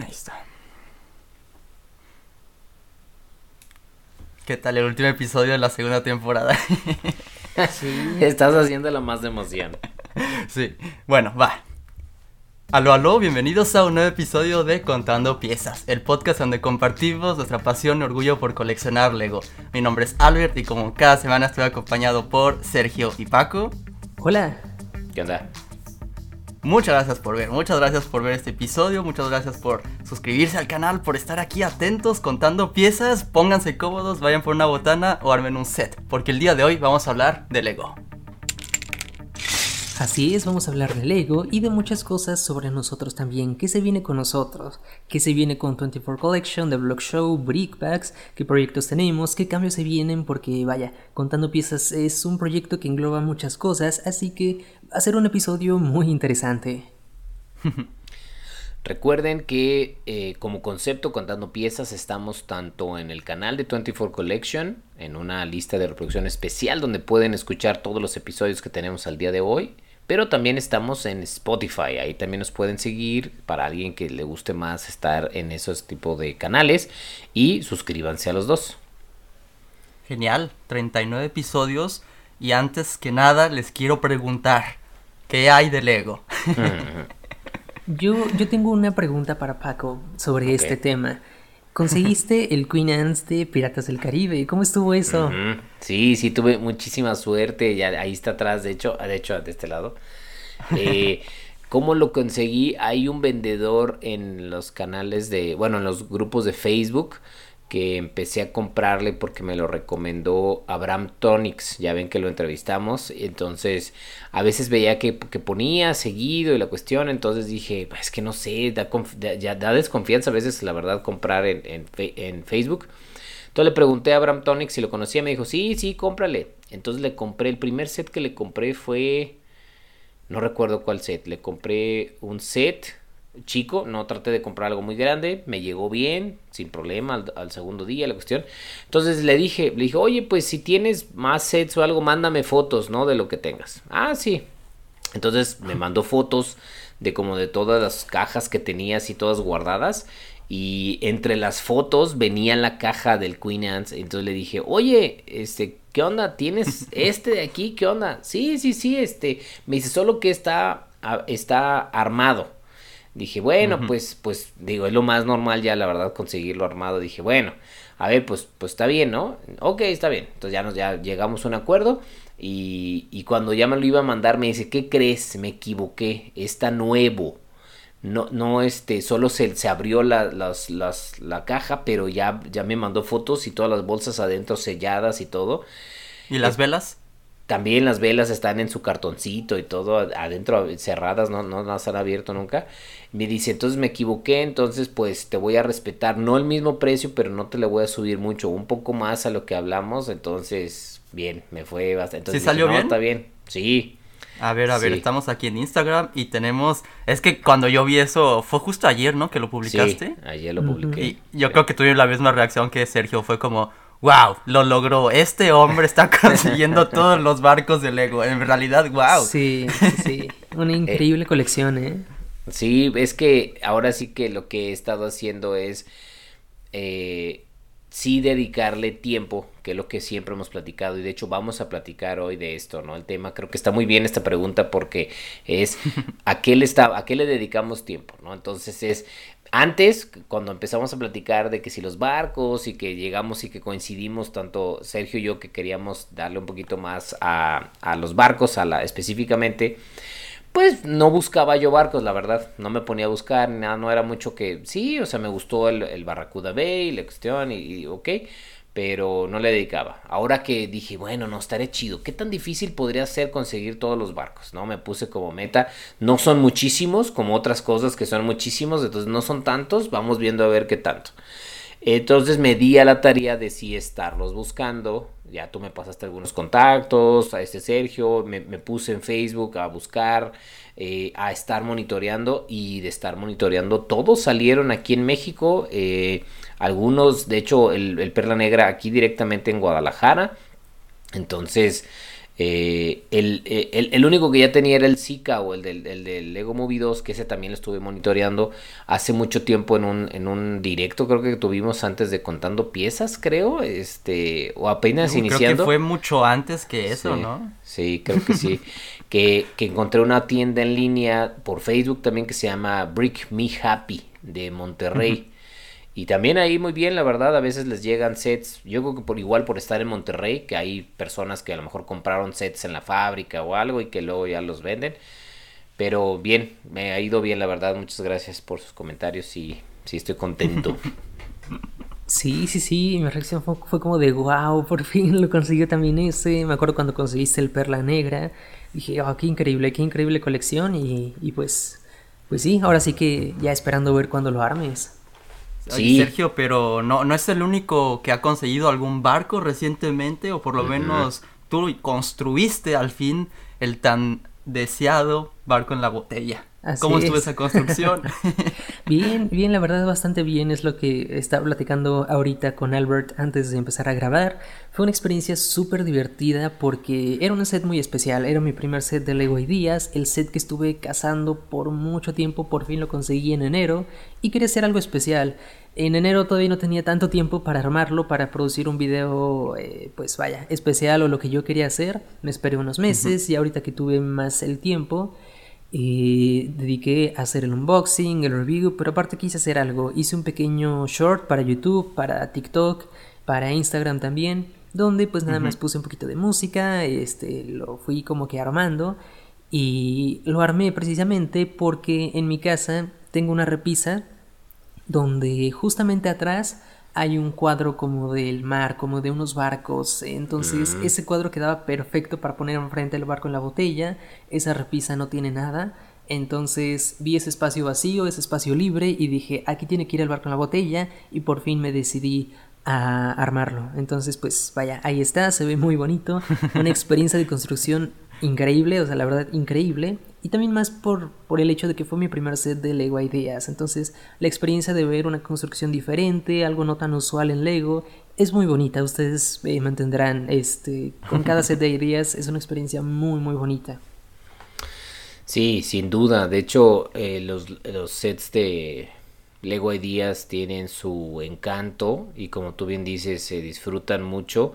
Ahí está. ¿Qué tal el último episodio de la segunda temporada? sí. Estás haciéndola más de emoción. Sí. Bueno, va. Aló, aló, bienvenidos a un nuevo episodio de Contando Piezas, el podcast donde compartimos nuestra pasión y orgullo por coleccionar Lego. Mi nombre es Albert y como cada semana estoy acompañado por Sergio y Paco. Hola. ¿Qué onda? Muchas gracias por ver, muchas gracias por ver este episodio, muchas gracias por suscribirse al canal, por estar aquí atentos contando piezas, pónganse cómodos, vayan por una botana o armen un set, porque el día de hoy vamos a hablar de Lego. Así es, vamos a hablar de Lego y de muchas cosas sobre nosotros también. ¿Qué se viene con nosotros? ¿Qué se viene con 24 Collection, The Block Show, Brickbacks? ¿Qué proyectos tenemos? ¿Qué cambios se vienen? Porque vaya, Contando Piezas es un proyecto que engloba muchas cosas, así que va a ser un episodio muy interesante. Recuerden que eh, como concepto Contando Piezas estamos tanto en el canal de 24 Collection, en una lista de reproducción especial donde pueden escuchar todos los episodios que tenemos al día de hoy pero también estamos en Spotify, ahí también nos pueden seguir para alguien que le guste más estar en esos tipos de canales y suscríbanse a los dos. Genial, 39 episodios y antes que nada les quiero preguntar, ¿qué hay de Lego? yo, yo tengo una pregunta para Paco sobre este tema. Conseguiste el Queen Anne's de Piratas del Caribe. ¿Cómo estuvo eso? Sí, sí, tuve muchísima suerte. Ya ahí está atrás, de hecho, de hecho, de este lado. Eh, ¿Cómo lo conseguí? Hay un vendedor en los canales de, bueno, en los grupos de Facebook que empecé a comprarle porque me lo recomendó Abraham Tonix, ya ven que lo entrevistamos, entonces a veces veía que, ponía seguido y la cuestión, entonces dije, es que no sé, da, desconfianza a veces la verdad comprar en, en, Facebook. Entonces le pregunté a Abraham Tonix si lo conocía, me dijo, sí, sí, cómprale. Entonces le compré, el primer set que le compré fue, no recuerdo cuál set, le compré un set chico, no traté de comprar algo muy grande, me llegó bien, sin problema, al, segundo día la cuestión. Entonces le dije, le dije, oye, pues si tienes más sets o algo, mándame fotos, ¿no? De lo que tengas. Ah, sí. Entonces me mandó fotos de como de todas las cajas que tenía así todas guardadas. Y entre las fotos venía la caja del Queen Anne's. Entonces le dije, oye, este, ¿qué onda? ¿Tienes este de aquí? ¿Qué onda? Sí, sí, sí, este. Me dice, solo que está, está armado. Dije, bueno, pues, pues, digo, es lo más normal ya, la verdad, conseguirlo armado. Dije, bueno, a ver, pues, pues está bien, ¿no? Ok, está bien. Entonces ya nos, ya llegamos a un acuerdo. Y, y cuando ya me lo iba a mandar, me dice, ¿qué crees? Me equivoqué, está nuevo. No, no, este, solo se, se abrió la, las, las, la caja, pero ya, ya me mandó fotos y todas las bolsas adentro selladas y todo. ¿Y las velas? También las velas están en su cartoncito y todo adentro cerradas, no, no las han abierto nunca. Me dice, entonces me equivoqué, entonces pues te voy a respetar, no el mismo precio, pero no te le voy a subir mucho, un poco más a lo que hablamos, entonces bien, me fue bastante. Entonces, ¿Sí salió bien? Está bien, sí. A ver, a ver, estamos aquí en Instagram y tenemos, es que cuando yo vi eso, fue justo ayer, ¿no? Que lo publicaste. Sí, ayer lo publiqué. Y yo creo que tuve la misma reacción que Sergio, fue como, wow, lo logró. Este hombre está consiguiendo todos los barcos de Lego. En realidad, wow. Sí, sí. Una eh, increíble colección, ¿eh? Sí, es que ahora sí que lo que he estado haciendo es eh, sí dedicarle tiempo, que es lo que siempre hemos platicado, y de hecho vamos a platicar hoy de esto, ¿no? El tema, creo que está muy bien esta pregunta porque es a qué le está, a qué le dedicamos tiempo, ¿no? Entonces es antes, cuando empezamos a platicar de que si los barcos y que llegamos y que coincidimos, tanto Sergio y yo, que queríamos darle un poquito más a, los barcos, a la, específicamente, pues no buscaba yo barcos, la verdad. No me ponía a buscar, nada, no era mucho que. Sí, o sea, me gustó el, el Barracuda Bay, la cuestión, y, y ok pero no le dedicaba. Ahora que dije, bueno, no estaré chido, ¿qué tan difícil podría ser conseguir todos los barcos? ¿No? Me puse como meta, no son muchísimos, como otras cosas que son muchísimos, entonces no son tantos, vamos viendo a ver qué tanto. Entonces me di a la tarea de sí estarlos buscando. Ya tú me pasaste algunos contactos, a este Sergio, me, puse en Facebook a buscar, eh, a estar monitoreando y de estar monitoreando. Todos salieron aquí en México. Eh, algunos, de hecho, el, Perla Negra aquí directamente en Guadalajara. Entonces, Eh, el, el, el, único que ya tenía era el Zika o el del, el del Lego Movie 2, que ese también lo estuve monitoreando hace mucho tiempo en un, en un directo, creo que tuvimos antes de contando piezas, creo, este, o apenas Creo iniciando. que fue mucho antes que eso, Sí, ¿no? Sí, creo que sí. que, que encontré una tienda en línea por Facebook también que se llama Brick Me Happy de Monterrey. Y también ahí muy bien, la verdad, a veces les llegan sets. Yo creo que por igual por estar en Monterrey, que hay personas que a lo mejor compraron sets en la fábrica o algo y que luego ya los venden. Pero bien, me ha ido bien, la verdad. Muchas gracias por sus comentarios y sí estoy contento. Sí, sí, sí, mi reacción fue, fue como de wow, por fin lo consiguió también ese. Me acuerdo cuando conseguiste el Perla Negra. Dije, oh, qué increíble, qué increíble colección. Y, y pues, pues sí, ahora sí que ya esperando ver cuándo lo armes. Oye, Sí. Sergio, pero no, no es el único que ha conseguido algún barco recientemente, o por lo menos tú construiste al fin el tan deseado barco en la botella. Así ¿Cómo estuvo es. esa construcción? Bien, bien, la verdad bastante bien, es lo que estaba platicando ahorita con Albert antes de empezar a grabar. Fue una experiencia súper divertida porque era un set muy especial, era mi primer set de Lego Ideas, el set que estuve cazando por mucho tiempo, por fin lo conseguí en enero y quería hacer algo especial. En enero todavía no tenía tanto tiempo para armarlo, para producir un video, eh, pues vaya, especial o lo que yo quería hacer. Me esperé unos meses y ahorita que tuve más el tiempo, y dediqué a hacer el unboxing, el review, pero aparte quise hacer algo. Hice un pequeño short para YouTube, para TikTok, para Instagram también, donde pues nada más puse un poquito de música, este, lo fui como que armando y lo armé precisamente porque en mi casa tengo una repisa donde justamente atrás hay un cuadro como del mar, como de unos barcos. Entonces Mm. ese cuadro quedaba perfecto para poner enfrente del barco en la botella. Esa repisa no tiene nada. Entonces vi ese espacio vacío, ese espacio libre y dije, aquí tiene que ir el barco en la botella y por fin me decidí a armarlo. Entonces pues vaya, ahí está, se ve muy bonito. Una experiencia de construcción increíble, o sea, la verdad increíble. Y también más por, por el hecho de que fue mi primer set de Lego Ideas. Entonces, la experiencia de ver una construcción diferente, algo no tan usual en Lego, es muy bonita. Ustedes eh, me entenderán, este, con cada set de ideas es una experiencia muy, muy bonita. Sí, sin duda. De hecho, eh, los, los sets de Lego Ideas tienen su encanto y como tú bien dices, se disfrutan mucho.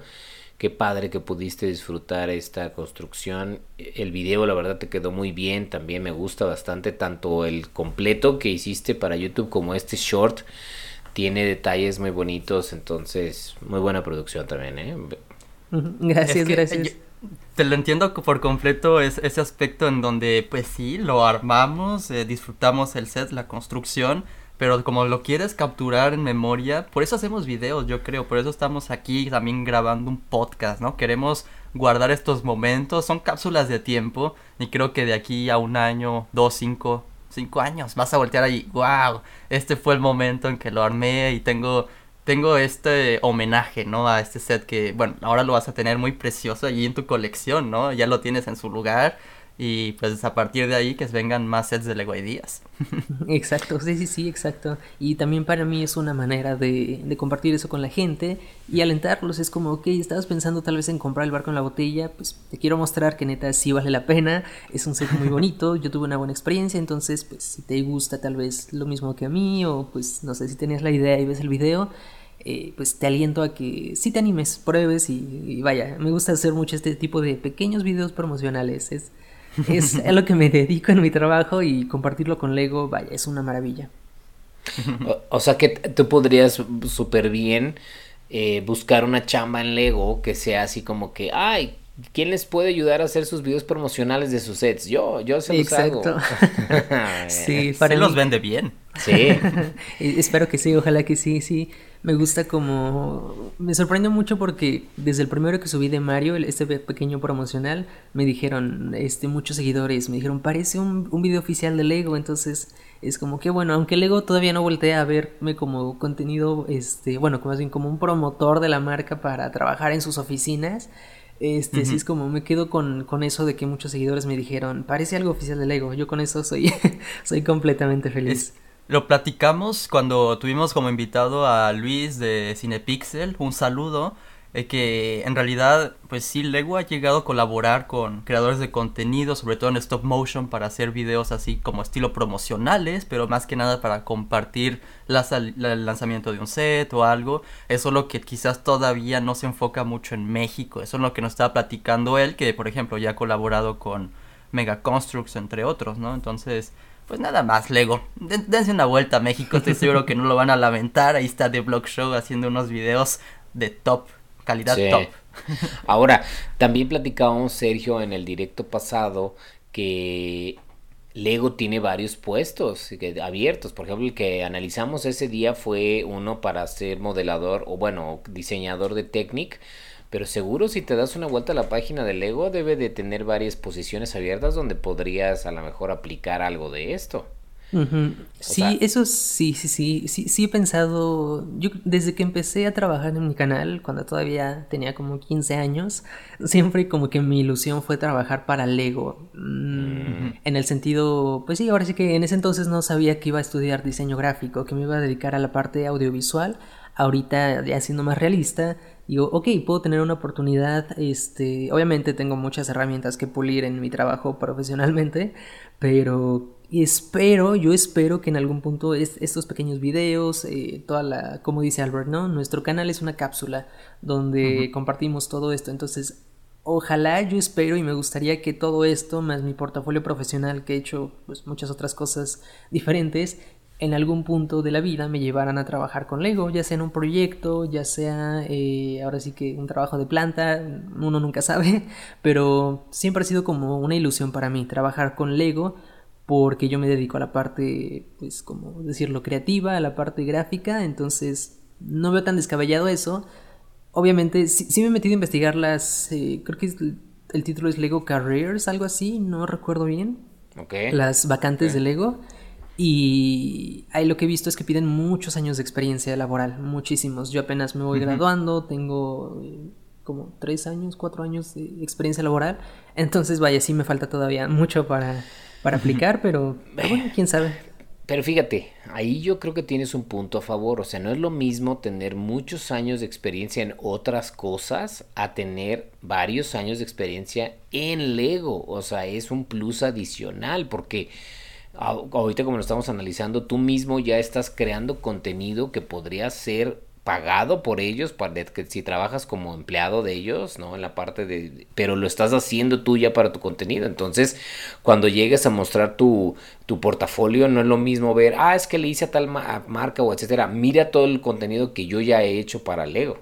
Qué padre que pudiste disfrutar esta construcción. El video, la verdad, te quedó muy bien. También me gusta bastante tanto el completo que hiciste para YouTube como este short. Tiene detalles muy bonitos, entonces muy buena producción también, ¿eh? Gracias, Es que, gracias. yo- te lo entiendo por completo es, ese aspecto en donde pues sí, lo armamos, eh, disfrutamos el set, la construcción, pero como lo quieres capturar en memoria, por eso hacemos videos, yo creo, por eso estamos aquí también grabando un podcast, ¿no? Queremos guardar estos momentos, son cápsulas de tiempo y creo que de aquí a un año, dos, cinco, cinco años vas a voltear ahí, wow, este fue el momento en que lo armé y tengo tengo este homenaje, ¿no? A este set que, bueno, ahora lo vas a tener muy precioso allí en tu colección, ¿no? Ya lo tienes en su lugar y pues a partir de ahí que vengan más sets de Lego Ideas. Exacto, sí, sí, sí, exacto. Y también para mí es una manera de, de compartir eso con la gente y alentarlos. Es como, ok, estabas pensando tal vez en comprar el barco en la botella, pues te quiero mostrar que neta sí vale la pena. Es un set muy bonito, yo tuve una buena experiencia, entonces pues si te gusta tal vez lo mismo que a mí o pues no sé si tenías la idea y ves el video. eh, pues te aliento a que sí te animes, pruebes y, y vaya, me gusta hacer mucho este tipo de pequeños videos promocionales. Es, es a lo que me dedico en mi trabajo y compartirlo con Lego, vaya, es una maravilla. O, o sea que tú podrías súper bien eh, buscar una chamba en Lego que sea así como que, ay, ¿quién les puede ayudar a hacer sus videos promocionales de sus sets? Yo, yo se los Exacto. hago. Sí, Se para los mí- vende bien. Sí. Eh, Espero que sí, ojalá que sí, sí. Me gusta como... Me sorprende mucho porque desde el primero que subí de Mario, el- este pe- pequeño promocional, me dijeron, este, muchos seguidores, me dijeron, parece un, un video oficial de Lego, entonces es como que bueno, aunque Lego todavía no voltea a verme como contenido, este, bueno, como más bien como un promotor de la marca para trabajar en sus oficinas, este, sí es como me quedo con, con eso de que muchos seguidores me dijeron, parece algo oficial de Lego, yo con eso soy, soy completamente feliz. Es- lo platicamos cuando tuvimos como invitado a Luis de Cinepixel, un saludo. eh, que en realidad, pues sí, Lego ha llegado a colaborar con creadores de contenido, sobre todo en stop motion, para hacer videos así como estilo promocionales, pero más que nada para compartir el lanzamiento de un set o algo. Eso es lo que quizás todavía no se enfoca mucho en México. Eso es lo que nos estaba platicando él, que por ejemplo ya ha colaborado con Mega Constructs, entre otros, ¿no? Entonces, pues nada más, Lego. dense una vuelta a México, estoy seguro que no lo van a lamentar. Ahí está The Block Show haciendo unos videos de top calidad top. Ahora, también platicábamos, Sergio, en el directo pasado que Lego tiene varios puestos abiertos. Por ejemplo, el que analizamos ese día fue uno para ser modelador o, bueno, diseñador de Technic. Pero seguro si te das una vuelta a la página de Lego debe de tener varias posiciones abiertas donde podrías a lo mejor aplicar algo de esto. Sí, eso sí, sí, sí, sí, sí he pensado, yo desde que empecé a trabajar en mi canal, cuando todavía tenía como 15 años, siempre como que mi ilusión fue trabajar para Lego, mm, en el sentido, pues sí, ahora sí que en ese entonces no sabía que iba a estudiar diseño gráfico, que me iba a dedicar a la parte audiovisual, ahorita ya siendo más realista, digo, ok, puedo tener una oportunidad, este, obviamente tengo muchas herramientas que pulir en mi trabajo profesionalmente, pero espero, yo espero que en algún punto estos pequeños videos, eh, toda la, como dice Albert, ¿no? Nuestro canal es una cápsula donde compartimos todo esto. Entonces, ojalá, yo espero y me gustaría que todo esto, más mi portafolio profesional, que he hecho pues, muchas otras cosas diferentes, en algún punto de la vida me llevaran a trabajar con Lego, ya sea en un proyecto, ya sea eh, ahora sí que un trabajo de planta, uno nunca sabe, pero siempre ha sido como una ilusión para mí trabajar con Lego porque yo me dedico a la parte, pues, como decirlo, creativa, a la parte gráfica, entonces no veo tan descabellado eso. Obviamente, sí, me he metido a investigar las, eh, creo que el título es Lego Careers, algo así, no recuerdo bien. Las vacantes de Lego. Y ahí lo que he visto es que piden muchos años de experiencia laboral, muchísimos. Yo apenas me voy graduando, tengo eh, como tres años, cuatro años de experiencia laboral. Entonces, vaya, sí me falta todavía mucho para para aplicar, pero, bueno, quién sabe. Pero fíjate, ahí yo creo que tienes un punto a favor. O sea, no es lo mismo tener muchos años de experiencia en otras cosas a tener varios años de experiencia en Lego. O sea, es un plus adicional porque ahorita como lo estamos analizando, tú mismo ya estás creando contenido que podría ser pagado por ellos, para que si trabajas como empleado de ellos, ¿no? En la parte de... Pero lo estás haciendo tú ya para tu contenido. Entonces, cuando llegues a mostrar tu, tu portafolio, no es lo mismo ver, ah, es que le hice a tal marca o etcétera. Mira todo el contenido que yo ya he hecho para Lego.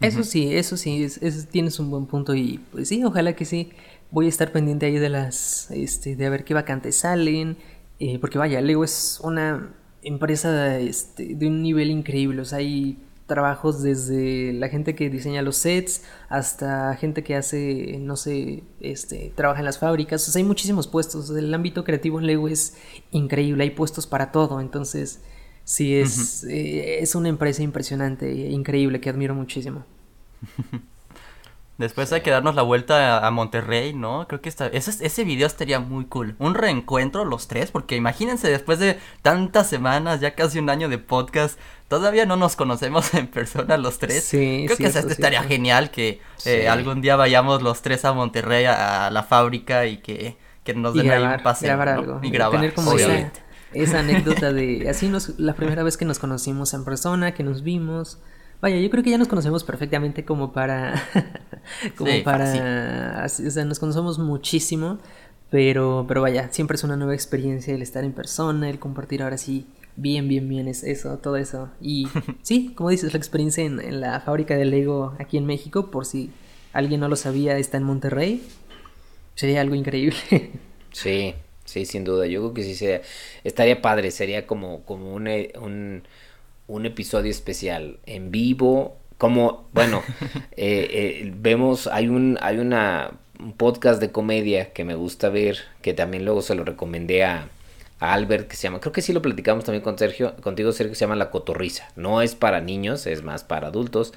Eso sí, eso sí, tienes un buen punto y pues sí, ojalá que sí. Voy a estar pendiente ahí de las, este, de a ver qué vacantes salen, eh, porque vaya, Lego es una empresa este, de un nivel increíble. O sea, hay trabajos desde la gente que diseña los sets hasta gente que hace, no sé, este, trabaja en las fábricas. O sea, hay muchísimos puestos. El ámbito creativo en Lego es increíble. Hay puestos para todo. Entonces, sí, es, eh, es una empresa impresionante, e increíble, que admiro muchísimo. Después hay que darnos la vuelta a, Monterrey, ¿no? Creo que esta, ese, ese video estaría muy cool. Un reencuentro los tres, porque imagínense después de tantas semanas, ya casi un año de podcast, todavía no nos conocemos en persona los tres. Sí, Creo que este estaría genial que eh, algún día vayamos los tres a Monterrey a, la fábrica y que, nos den ahí un paseo. Grabar algo. Y grabar. Tener como esa, esa anécdota de así nos, la primera vez que nos conocimos en persona, que nos vimos Vaya, yo creo que ya nos conocemos perfectamente como para. como para. O sea, nos conocemos muchísimo. Pero, pero vaya, siempre es una nueva experiencia el estar en persona, el compartir ahora sí bien, bien, bien es eso, todo eso. Y sí, como dices, la experiencia en, en, la fábrica de Lego aquí en México, por si alguien no lo sabía, está en Monterrey. Sería algo increíble. sí, sí, sin duda. Yo creo que sí sería, estaría padre, sería como, como un, un un episodio especial en vivo. Como, bueno, eh, eh, vemos, hay un, hay una, un podcast de comedia que me gusta ver, que también luego se lo recomendé a, Albert, que se llama, creo que sí lo platicamos también con Sergio, contigo Sergio, que se llama La Cotorriza. No es para niños, es más para adultos.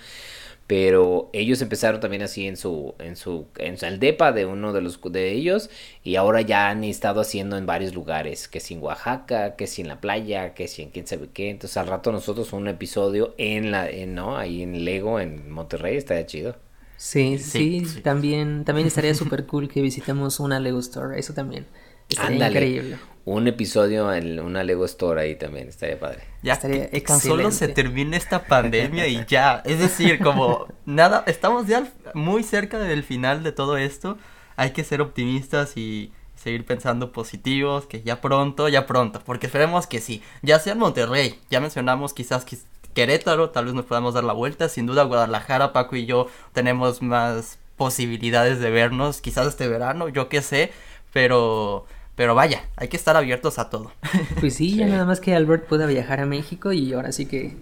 Pero ellos empezaron también así en su en su en el depa de uno de los de ellos y ahora ya han estado haciendo en varios lugares que si en Oaxaca que si en la playa que si en quién sabe qué. Entonces al rato nosotros un episodio en la en, no ahí en Lego en Monterrey estaría chido. Sí sí, también también estaría súper cool que visitemos una Lego Store eso también estaría increíble un episodio en una Lego Store ahí también, estaría padre. Ya, estaría que tan solo se termine esta pandemia y ya. Es decir, como nada, estamos ya muy cerca del final de todo esto. Hay que ser optimistas y seguir pensando positivos, que ya pronto, ya pronto, porque esperemos que sí. Ya sea en Monterrey, ya mencionamos quizás Querétaro, tal vez nos podamos dar la vuelta. Sin duda, Guadalajara, Paco y yo tenemos más posibilidades de vernos, quizás este verano, yo qué sé, pero pero vaya, hay que estar abiertos a todo. Pues sí, ya nada más que Albert pueda viajar a México y ahora sí que,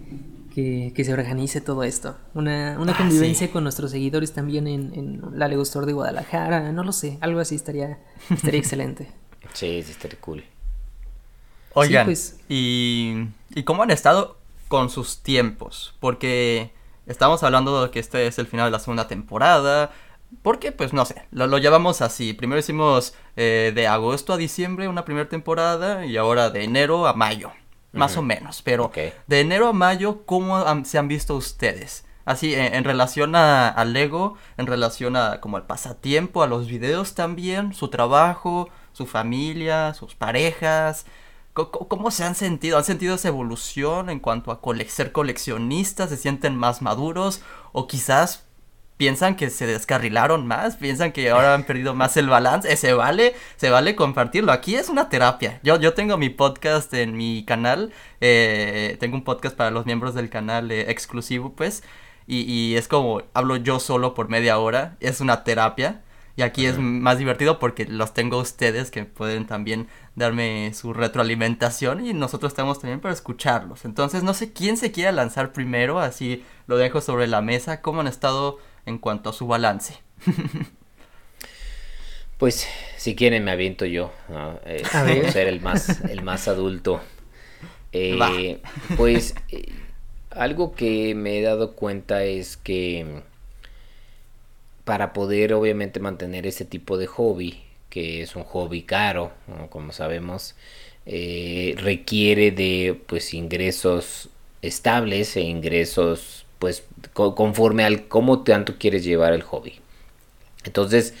que, se organice todo esto. Una, una ah, convivencia con nuestros seguidores también en, en la Lego Store de Guadalajara, no lo sé, algo así estaría, estaría excelente. Sí, sí, estaría cool. Oigan, pues y, ¿y cómo han estado con sus tiempos? Porque estamos hablando de que este es el final de la segunda temporada, porque, pues no sé, lo, lo llevamos así. Primero hicimos eh, de agosto a diciembre una primera temporada y ahora de enero a mayo, más o menos. Pero de enero a mayo, ¿cómo se han visto ustedes? Así, en, relación a, al Lego, en relación a como al pasatiempo, a los videos también, su trabajo, su familia, sus parejas. ¿Cómo, se han sentido? ¿Han sentido esa evolución en cuanto a ser coleccionistas? ¿Se sienten más maduros? ¿O quizás piensan que se descarrilaron más, piensan que ahora han perdido más el balance, eh, se vale, se vale compartirlo. Aquí es una terapia. Yo, yo tengo mi podcast en mi canal, eh, tengo un podcast para los miembros del canal eh, exclusivo, pues, y, y, es como hablo yo solo por media hora, es una terapia. Y aquí es más divertido porque los tengo ustedes que pueden también darme su retroalimentación y nosotros estamos también para escucharlos. Entonces no sé quién se quiera lanzar primero, así lo dejo sobre la mesa, cómo han estado en cuanto a su balance. pues si quieren me aviento yo, eh, ser el más, el más adulto. Eh, pues eh, algo que me he dado cuenta es que para poder obviamente mantener ese tipo de hobby, que es un hobby caro, como sabemos, requiere de pues ingresos estables e ingresos pues conforme al cómo tanto quieres llevar el hobby. Entonces,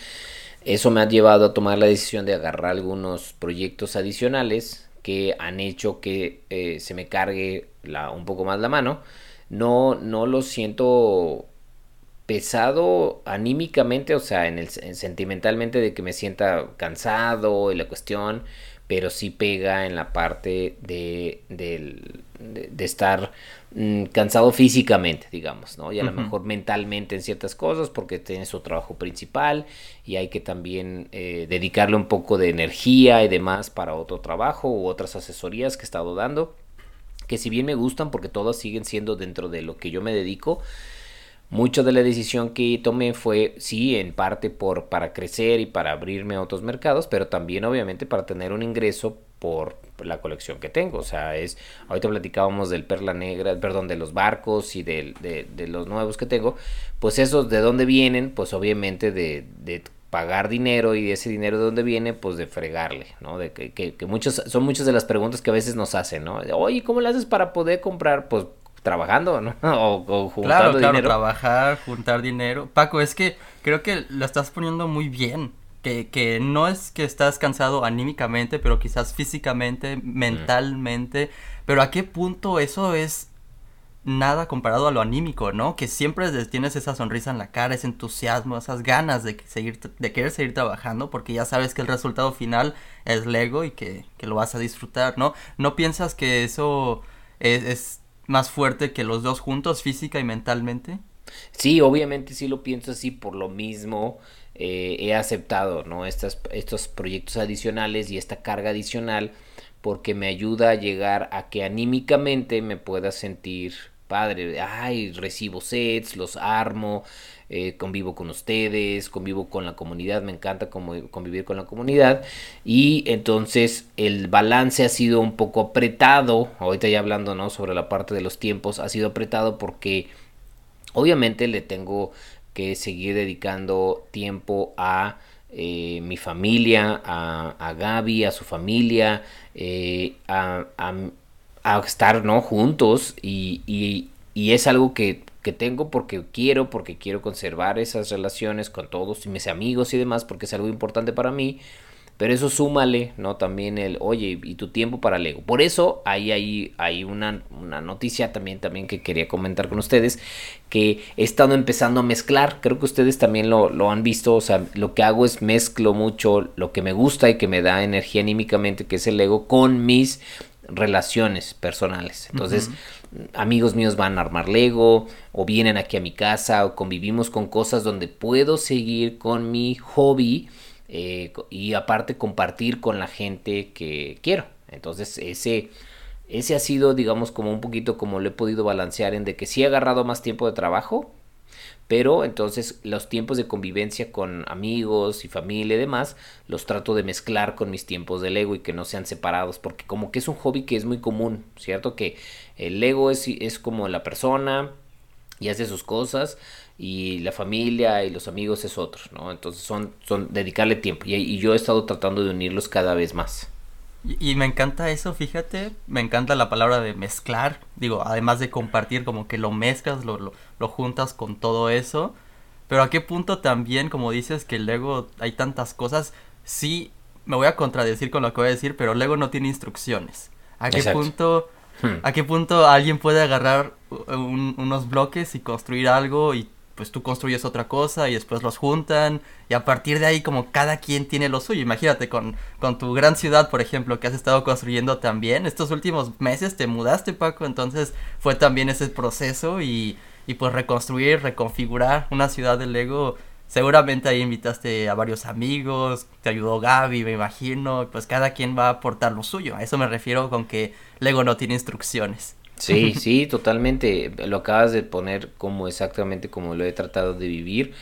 eso me ha llevado a tomar la decisión de agarrar algunos proyectos adicionales que han hecho que eh, se me cargue la, un poco más la mano. No, no lo siento pesado anímicamente, o sea, en el, sentimentalmente de que me sienta cansado y la cuestión, pero sí pega en la parte de, de estar Mm, cansado físicamente, digamos, ¿no? Y a lo mejor mentalmente en ciertas cosas porque tiene su trabajo principal y hay que también eh, dedicarle un poco de energía y demás para otro trabajo u otras asesorías que he estado dando, que si bien me gustan porque todas siguen siendo dentro de lo que yo me dedico, mucho de la decisión que tomé fue, sí, en parte por, para crecer y para abrirme a otros mercados, pero también obviamente para tener un ingreso por la colección que tengo. O sea, es, ahorita platicábamos del perla negra, perdón, de los barcos y de, de, los nuevos que tengo. Pues esos de dónde vienen, pues obviamente de, de pagar dinero y de ese dinero de dónde viene, pues de fregarle, ¿no? De que, que, muchos, son muchas de las preguntas que a veces nos hacen, ¿no? Oye, ¿cómo le haces para poder comprar? Pues trabajando, ¿no? O, o juntando claro, claro, trabajar, juntar dinero. Paco, es que creo que lo estás poniendo muy bien que, no es que estás cansado anímicamente, pero quizás físicamente, mentalmente, pero a qué punto eso es nada comparado a lo anímico, ¿no? Que siempre tienes esa sonrisa en la cara, ese entusiasmo, esas ganas de seguir, de querer seguir trabajando, porque ya sabes que el resultado final es Lego y que, lo vas a disfrutar, ¿no? ¿No piensas que eso es, es más fuerte que los dos juntos, física y mentalmente? Sí, obviamente sí lo pienso así por lo mismo eh, he aceptado ¿no? Estas, estos proyectos adicionales y esta carga adicional porque me ayuda a llegar a que anímicamente me pueda sentir padre, ay, recibo sets, los armo, eh, convivo con ustedes, convivo con la comunidad, me encanta convivir con la comunidad y entonces el balance ha sido un poco apretado, ahorita ya hablando ¿no? sobre la parte de los tiempos, ha sido apretado porque obviamente le tengo que seguir dedicando tiempo a eh, mi familia, a, a, Gaby, a su familia, eh, a, a, estar ¿no? juntos y, y, y es algo que, que, tengo porque quiero, porque quiero conservar esas relaciones con todos mis amigos y demás, porque es algo importante para mí. Pero eso súmale, ¿no? También el, oye, y tu tiempo para Lego. Por eso ahí hay, hay una, una, noticia también, también que quería comentar con ustedes, que he estado empezando a mezclar, creo que ustedes también lo, lo, han visto, o sea, lo que hago es mezclo mucho lo que me gusta y que me da energía anímicamente, que es el Lego, con mis relaciones personales. Entonces. Amigos míos van a armar Lego, o vienen aquí a mi casa, o convivimos con cosas donde puedo seguir con mi hobby eh, y aparte compartir con la gente que quiero. Entonces ese, ese ha sido, digamos, como un poquito como lo he podido balancear en de que sí he agarrado más tiempo de trabajo, pero entonces los tiempos de convivencia con amigos y familia y demás los trato de mezclar con mis tiempos de Lego y que no sean separados, porque como que es un hobby que es muy común, ¿cierto? Que el Lego es, es como la persona y hace sus cosas, y la familia y los amigos es otro, ¿no? Entonces son, son dedicarle tiempo y, y yo he estado tratando de unirlos cada vez más. Y, y, me encanta eso, fíjate, me encanta la palabra de mezclar, digo, además de compartir, como que lo mezclas, lo, lo, lo juntas con todo eso, pero a qué punto también, como dices, que Lego hay tantas cosas, sí, me voy a contradecir con lo que voy a decir, pero Lego no tiene instrucciones. ¿A qué Exacto. punto... Hmm. ¿A qué punto alguien puede agarrar un, unos bloques y construir algo y pues tú construyes otra cosa y después los juntan y a partir de ahí como cada quien tiene lo suyo. Imagínate con, con tu gran ciudad, por ejemplo, que has estado construyendo también. Estos últimos meses te mudaste, Paco, entonces fue también ese proceso y, y pues reconstruir, reconfigurar una ciudad de Lego. Seguramente ahí invitaste a varios amigos, te ayudó Gaby, me imagino, pues cada quien va a aportar lo suyo. A eso me refiero con que Lego no tiene instrucciones. Sí, sí, totalmente. Lo acabas de poner como exactamente como lo he tratado de vivir.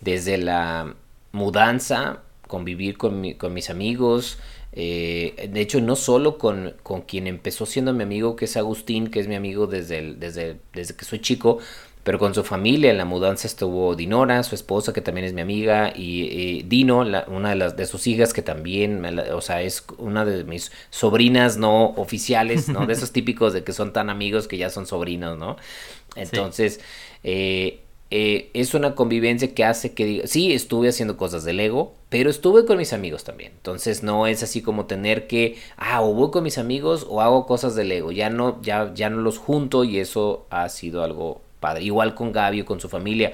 Desde la mudanza, convivir con, mi, con mis amigos. Eh, de hecho, no solo con, con, quien empezó siendo mi amigo, que es Agustín, que es mi amigo desde, el, desde, desde que soy chico, pero con su familia en la mudanza estuvo Dinora, su esposa que también es mi amiga, y, Dino, la, una de, las, de sus hijas que también, o sea, es una de mis sobrinas no oficiales, ¿no? De esos típicos de que son tan amigos que ya son sobrinos, ¿no? Entonces, sí. eh, eh, es una convivencia que hace que diga, sí, estuve haciendo cosas de Lego, pero estuve con mis amigos también. Entonces no es así como tener que, ah, o voy con mis amigos o hago cosas de Lego. Ya no, ya, ya no los junto y eso ha sido algo padre. Igual con Gaby, con su familia.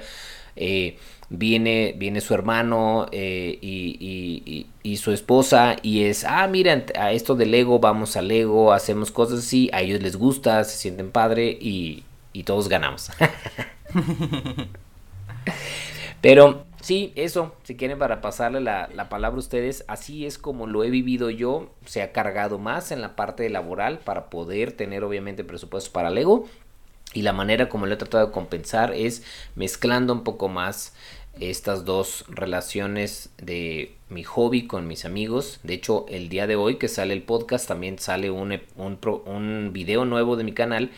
Eh, viene, viene su hermano eh, y, y, su esposa y es, ah, miren, a esto de Lego, vamos a Lego, hacemos cosas así, a ellos les gusta, se sienten padre y, todos ganamos. Pero sí, eso, si quieren para pasarle la, la, palabra a ustedes, así es como lo he vivido yo, se ha cargado más en la parte laboral para poder tener obviamente presupuestos para Lego y la manera como lo he tratado de compensar es mezclando un poco más estas dos relaciones de mi hobby con mis amigos. De hecho, el día de hoy que sale el podcast también sale un, un, un video nuevo de mi canal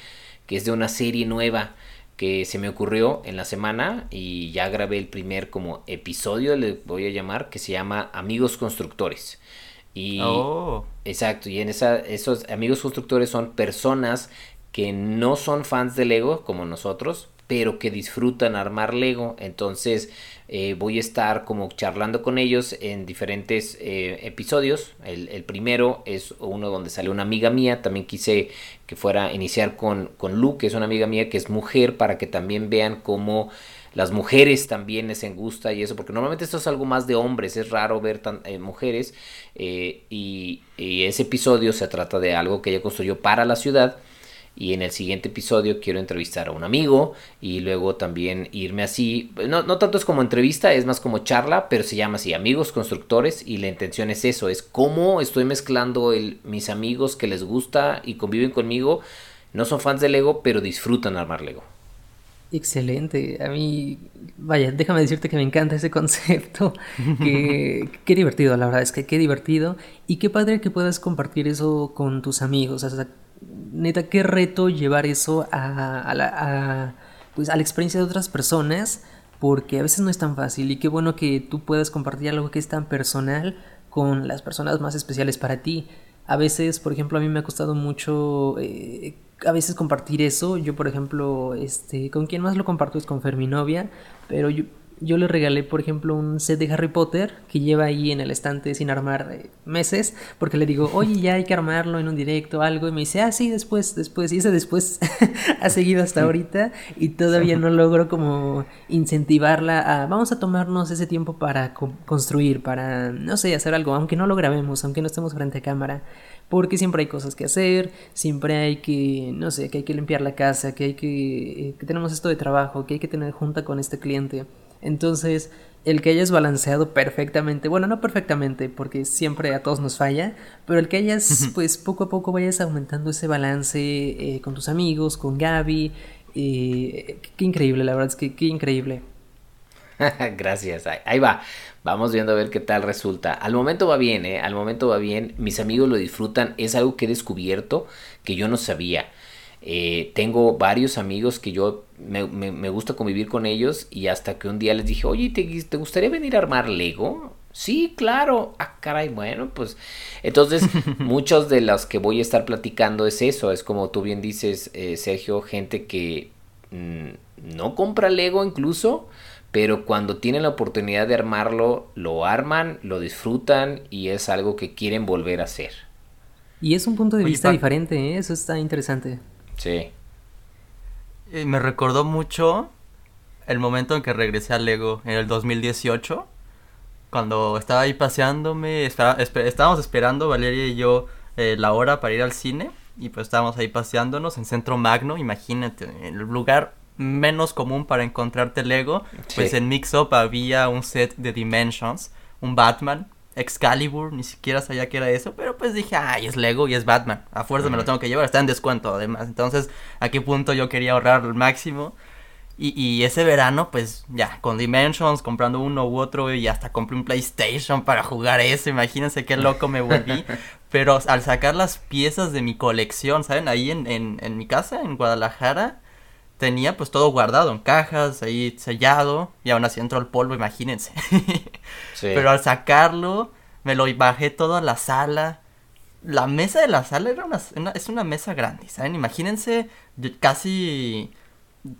que es de una serie nueva que se me ocurrió en la semana y ya grabé el primer como episodio, le voy a llamar, que se llama Amigos Constructores. Y oh. exacto, y en esa, esos amigos constructores son personas que no son fans de Lego como nosotros, pero que disfrutan armar Lego. Entonces eh, voy a estar como charlando con ellos en diferentes eh, episodios. El, primero es uno donde sale una amiga mía. También quise que fuera a iniciar con, con Lu, que es una amiga mía que es mujer, para que también vean cómo las mujeres también les gusta y eso, porque normalmente esto es algo más de hombres, es raro ver tan, eh, mujeres. Eh, y, y ese episodio se trata de algo que ella construyó para la ciudad y en el siguiente episodio quiero entrevistar a un amigo y luego también irme así, no, no tanto es como entrevista, es más como charla, pero se llama así amigos constructores y la intención es eso, es cómo estoy mezclando el, mis amigos que les gusta y conviven conmigo, no son fans de Lego, pero disfrutan armar Lego. Excelente, a mí, vaya, déjame decirte que me encanta ese concepto, que, qué divertido, la verdad es que qué divertido y qué padre que puedas compartir eso con tus amigos, o sea, neta, qué reto llevar eso a, a, la, a, pues a la experiencia de otras personas porque a veces no es tan fácil y qué bueno que tú puedas compartir algo que es tan personal con las personas más especiales para ti. A veces, por ejemplo, a mí me ha costado mucho eh, a veces compartir eso. Yo, por ejemplo, este, con quien más lo comparto es con Fer, mi novia, pero yo, yo le regalé, por ejemplo, un set de Harry Potter que lleva ahí en el estante sin armar eh, meses, porque le digo, oye, ya hay que armarlo en un directo, algo, y me dice, ah, sí, después, después, y ese después ha seguido hasta ahorita, y todavía no logro como incentivarla a, vamos a tomarnos ese tiempo para construir, para, no sé, hacer algo, aunque no lo grabemos, aunque no estemos frente a cámara porque siempre hay cosas que hacer, siempre hay que, no sé, que hay que limpiar la casa, que hay que, eh, que tenemos esto de trabajo, que hay que tener junta con este cliente. Entonces, el que hayas balanceado perfectamente, bueno, no perfectamente, porque siempre a todos nos falla, pero el que hayas, pues poco a poco vayas aumentando ese balance eh, con tus amigos, con Gaby, eh, qué increíble, la verdad es que qué increíble. Gracias, ahí va. Vamos viendo a ver qué tal resulta. Al momento va bien, ¿eh? Al momento va bien. Mis amigos lo disfrutan. Es algo que he descubierto que yo no sabía. Eh, tengo varios amigos que yo me, gusta convivir con ellos y hasta que un día les dije, oye, ¿te, gustaría venir a armar Lego? Sí, claro. Ah, caray, bueno, pues entonces muchos de los que voy a estar platicando es eso, es como tú bien dices, eh, Sergio, gente que mm, no compra Lego incluso, pero cuando tienen la oportunidad de armarlo, lo arman, lo disfrutan y es algo que quieren volver a hacer. Y es un punto de vista diferente, ¿eh? eso está interesante. Sí. me recordó mucho el momento en que regresé a Lego en el 2018. Cuando estaba ahí paseándome, estábamos esperando Valeria y yo eh, la hora para ir al cine. Y pues estábamos ahí paseándonos en Centro Magno, imagínate, el lugar menos común para encontrarte Lego. Pues en Mix Up había un set de Dimensions, un Batman, Excalibur, ni siquiera sabía que era eso, pero pues dije, ay, es Lego y es Batman, a fuerza me lo tengo que llevar, está en descuento además, entonces a qué punto yo quería ahorrar al máximo. Y, y, ese verano, pues ya, con Dimensions, comprando uno u otro, y hasta compré un PlayStation para jugar eso, imagínense qué loco me volví. Pero al sacar las piezas de mi colección, ¿saben? Ahí en, en, en mi casa, en Guadalajara, tenía pues todo guardado en cajas, ahí sellado, y aún así entró el polvo, imagínense. Pero al sacarlo, me lo bajé todo a la sala. La mesa de la sala era una, es una mesa grande, ¿saben? Imagínense casi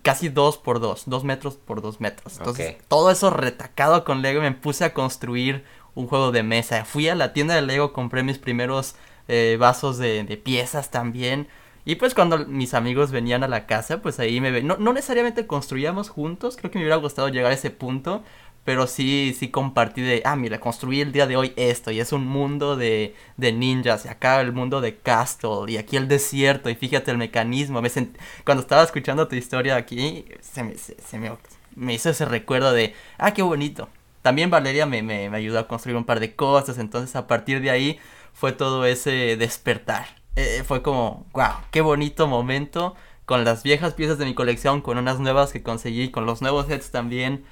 casi dos por dos, dos metros por dos metros. Entonces, todo eso retacado con Lego, me puse a construir un juego de mesa. Fui a la tienda de Lego, compré mis primeros eh, vasos de, de piezas también. Y pues cuando mis amigos venían a la casa, pues ahí me ven. No, no necesariamente construíamos juntos, creo que me hubiera gustado llegar a ese punto, pero sí, sí compartí de, ah, mira, construí el día de hoy esto, y es un mundo de, de ninjas, y acá el mundo de Castle, y aquí el desierto, y fíjate el mecanismo. Me Cuando estaba escuchando tu historia aquí, se me, se, me, me hizo ese recuerdo de, ah, qué bonito. También Valeria me, me, me ayudó a construir un par de cosas, entonces a partir de ahí fue todo ese despertar. Eh, fue como, wow, qué bonito momento con las viejas piezas de mi colección, con unas nuevas que conseguí, con los nuevos sets también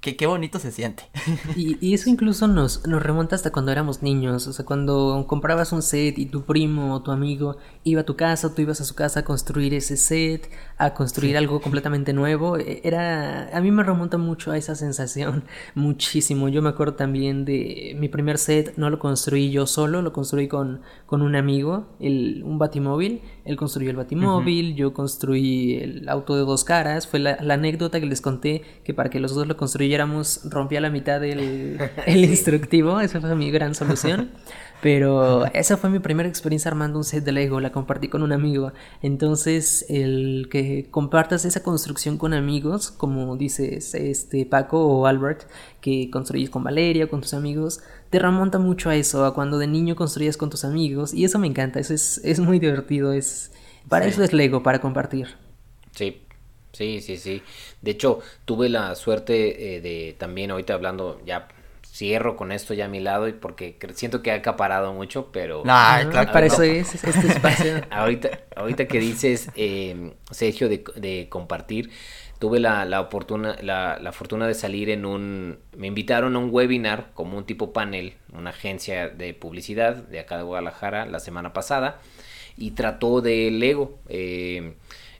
qué, qué bonito se siente. Y, eso incluso nos, nos remonta hasta cuando éramos niños, o sea, cuando comprabas un set y tu primo o tu amigo iba a tu casa, tú ibas a su casa a construir ese set, a construir algo completamente nuevo, e, era, a mí me remonta mucho a esa sensación, muchísimo. Yo me acuerdo también de mi primer set, no lo construí yo solo, lo construí con, con un amigo, el, un batimóvil, él construyó el batimóvil, yo construí el auto de dos caras, fue la, la anécdota que les conté que para que los dos lo construyeran rompía la mitad del el instructivo, esa fue mi gran solución. Pero esa fue mi primera experiencia armando un set de Lego, la compartí con un amigo. Entonces, el que compartas esa construcción con amigos, como dices este Paco o Albert, que construyes con Valeria, con tus amigos, te remonta mucho a eso, a cuando de niño construías con tus amigos. Y eso me encanta, eso es, es muy divertido, es para eso es Lego, para compartir. Sí, Sí, sí, sí. De hecho, tuve la suerte eh, de también ahorita hablando, ya cierro con esto ya a mi lado y porque siento que ha acaparado mucho, pero... No, claro, para eso es este espacio. ahorita, ahorita que dices, eh, Sergio, de, de compartir, tuve la, la, oportuna, la, la, fortuna de salir en un... Me invitaron a un webinar como un tipo panel, una agencia de publicidad de acá de Guadalajara la semana pasada y trató de Lego. Eh,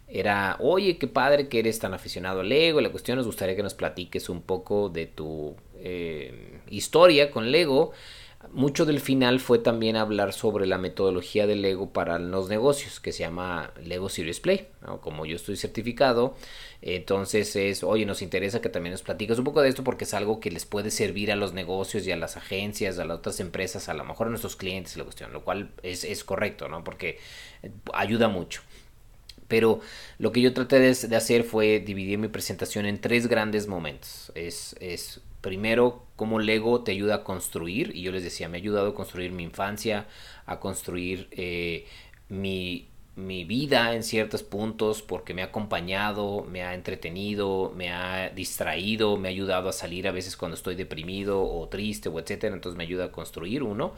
era, oye, qué padre que eres tan aficionado al Lego. La cuestión nos gustaría que nos platiques un poco de tu eh, historia con Lego. Mucho del final fue también hablar sobre la metodología de Lego para los negocios, que se llama Lego Serious Play. Como yo estoy certificado, entonces es, oye, nos interesa que también nos platiques un poco de esto porque es algo que les puede servir a los negocios y a las agencias, a las otras empresas, a lo mejor a nuestros clientes, la cuestión, lo cual es, es correcto, ¿no? Porque ayuda mucho. Pero lo que yo traté de, hacer fue dividir mi presentación en tres grandes momentos. Es, es primero cómo Lego te ayuda a construir. Y yo les decía, me ha ayudado a construir mi infancia, a construir eh, mi, mi vida en ciertos puntos porque me ha acompañado, me ha entretenido, me ha distraído, me ha ayudado a salir a veces cuando estoy deprimido o triste o etcétera. Entonces me ayuda a construir uno.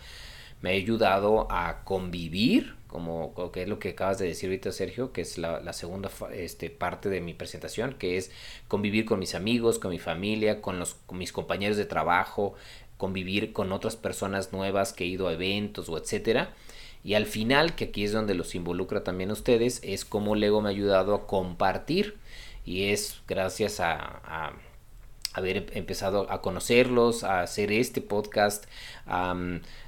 Me ha ayudado a convivir como que es lo que acabas de decir ahorita Sergio, que es la, segunda este, parte de mi presentación, que es convivir con mis amigos, con mi familia, con, mis compañeros de trabajo, convivir con otras personas nuevas que he ido a eventos o etcétera. Y al final, que aquí es donde los involucra también ustedes, es cómo Lego me ha ayudado a compartir. Y es gracias a, haber empezado a conocerlos, a hacer este podcast, a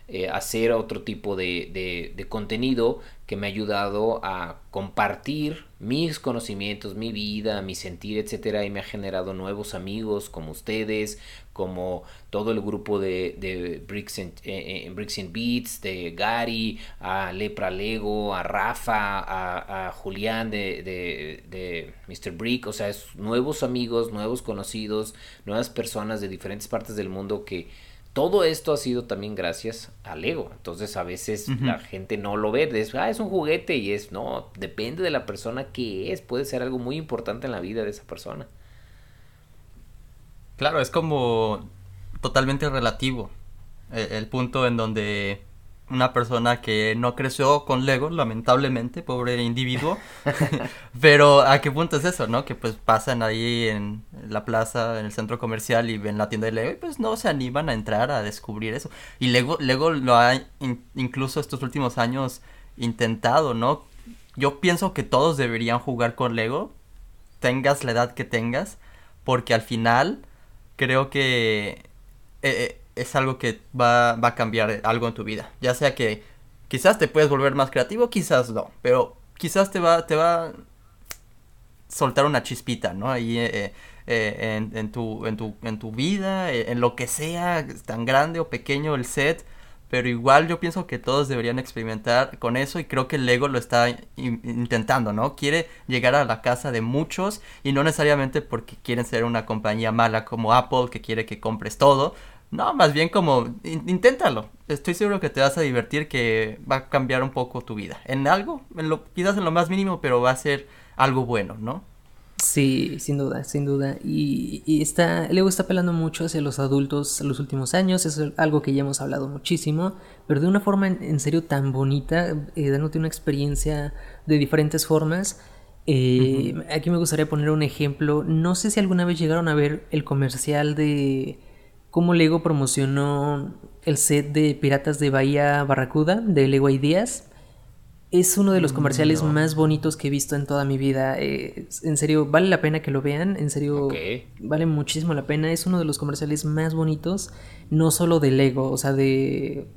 eh, hacer otro tipo de, de, contenido que me ha ayudado a compartir mis conocimientos, mi vida, mi sentir, etcétera, y me ha generado nuevos amigos como ustedes, como todo el grupo de, de Bricks, and, eh, eh, Beats, de Gary, a Lepra Lego, a Rafa, a, Julián de, de, de, Mr. Brick, o sea, es nuevos amigos, nuevos conocidos, nuevas personas de diferentes partes del mundo que todo esto ha sido también gracias al ego. Entonces a veces la gente no lo ve, es, ah, es un juguete y es, no, depende de la persona que es, puede ser algo muy importante en la vida de esa persona. Claro, es como totalmente relativo eh, el punto en donde una persona que no creció con Lego, lamentablemente, pobre individuo. Pero ¿a qué punto es eso, no? Que pues pasan ahí en la plaza, en el centro comercial y ven la tienda de Lego y pues no se animan a entrar a descubrir eso. Y Lego, Lego lo ha incluso estos últimos años intentado, ¿no? Yo pienso que todos deberían jugar con Lego, tengas la edad que tengas, porque al final creo que... Eh, eh es algo que va, a cambiar algo en tu vida. Ya sea que quizás te puedes volver más creativo, quizás no, pero quizás te va, te va a soltar una chispita, ¿no? Ahí eh, eh, en, tu, en, tu, en tu vida, eh, en lo que sea, tan grande o pequeño el set. Pero igual yo pienso que todos deberían experimentar con eso y creo que Lego lo está intentando, ¿no? Quiere llegar a la casa de muchos y no necesariamente porque quieren ser una compañía mala como Apple que quiere que compres todo, no, más bien como inténtalo. Estoy seguro que te vas a divertir, que va a cambiar un poco tu vida. En algo, en lo, quizás en lo más mínimo, pero va a ser algo bueno, ¿no? Sí, sin duda, sin duda. Y, y está, Lego está apelando mucho hacia los adultos en los últimos años, es algo que ya hemos hablado muchísimo, pero de una forma en, serio tan bonita, eh, dándote una experiencia de diferentes formas. Eh, aquí me gustaría poner un ejemplo. No sé si alguna vez llegaron a ver el comercial de cómo Lego promocionó el set de Piratas de Bahía Barracuda de Lego Ideas. Es uno de los mm, comerciales más bonitos que he visto en toda mi vida. Eh, en serio, vale la pena que lo vean. En serio, vale muchísimo la pena. Es uno de los comerciales más bonitos, no solo de Lego, o sea, de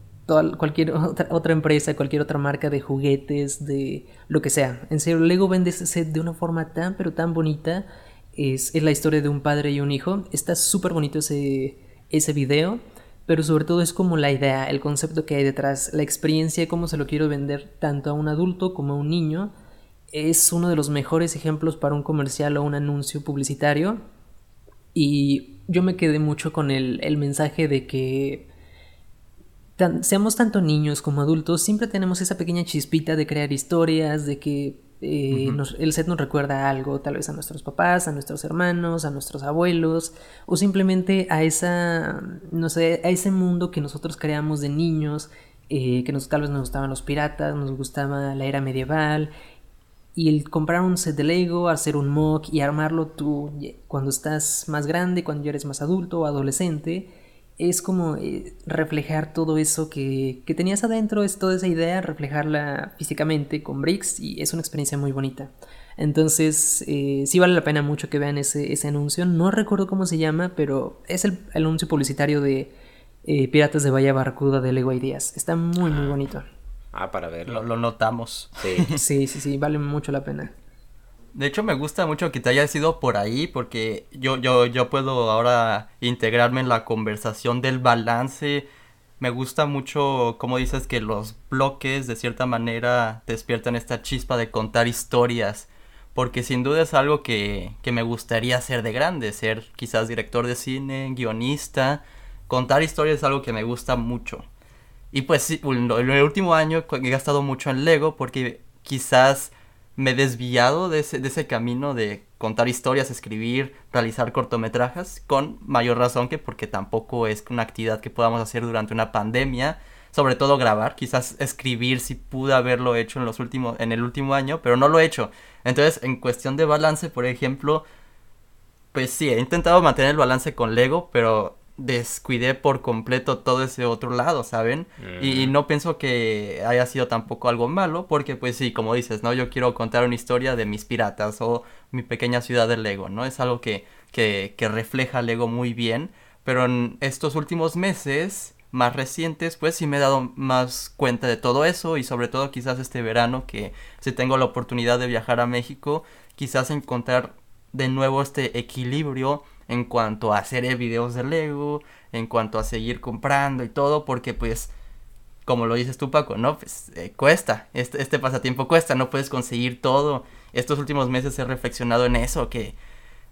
cualquier otra, otra, empresa, cualquier otra marca de juguetes, de lo que sea. En serio, Lego vende ese set de una forma tan, pero tan bonita. Es, es la historia de un padre y un hijo. Está súper bonito ese ese video, pero sobre todo es como la idea, el concepto que hay detrás, la experiencia, cómo se lo quiero vender tanto a un adulto como a un niño. Es uno de los mejores ejemplos para un comercial o un anuncio publicitario. Y yo me quedé mucho con el, el mensaje de que seamos tanto niños como adultos, siempre tenemos esa pequeña chispita de crear historias, de que eh, el set nos recuerda algo, tal vez a nuestros papás, a nuestros hermanos, a nuestros abuelos, o simplemente a esa, no sé, a ese mundo que nosotros creamos de niños, eh, que nos, tal vez nos gustaban los piratas, nos gustaba la era medieval, y el comprar un set de Lego, hacer un mock y armarlo tú cuando estás más grande, cuando ya eres más adulto o adolescente, es como eh, reflejar todo eso que, que, tenías adentro, es toda esa idea, reflejarla físicamente con bricks y es una experiencia muy bonita. Entonces, eh, sí vale la pena mucho que vean ese, ese, anuncio. No recuerdo cómo se llama, pero es el, el anuncio publicitario de eh, Piratas de Bahía Barracuda de Lego Ideas. Está muy, muy bonito. Ah, para verlo. Lo, lo notamos. Sí. sí, sí, sí, vale mucho la pena. De hecho, me gusta mucho que te hayas ido por ahí porque yo, yo, yo puedo ahora integrarme en la conversación del balance. Me gusta mucho cómo dices que los bloques de cierta manera despiertan esta chispa de contar historias. Porque sin duda es algo que, que me gustaría hacer de grande, ser quizás director de cine, guionista. Contar historias es algo que me gusta mucho. Y pues sí, en el último año he gastado mucho en Lego porque quizás me he desviado de ese, de ese camino de contar historias, escribir, realizar cortometrajes, con mayor razón que porque tampoco es una actividad que podamos hacer durante una pandemia, sobre todo grabar, quizás escribir si pude haberlo hecho en los últimos, en el último año, pero no lo he hecho. Entonces, en cuestión de balance, por ejemplo, pues sí, he intentado mantener el balance con Lego, pero descuidé por completo todo ese otro lado, ¿saben? Y, y, no pienso que haya sido tampoco algo malo, porque pues sí, como dices, ¿no? Yo quiero contar una historia de mis piratas o mi pequeña ciudad de Lego, ¿no? Es algo que, que, que refleja Lego muy bien, pero en estos últimos meses más recientes, pues sí me he dado más cuenta de todo eso y sobre todo quizás este verano que si tengo la oportunidad de viajar a México, quizás encontrar de nuevo este equilibrio en cuanto a hacer videos de Lego, en cuanto a seguir comprando y todo, porque pues, como lo dices tú Paco, ¿no? Pues eh, cuesta, este, este pasatiempo cuesta, no puedes conseguir todo. Estos últimos meses he reflexionado en eso, que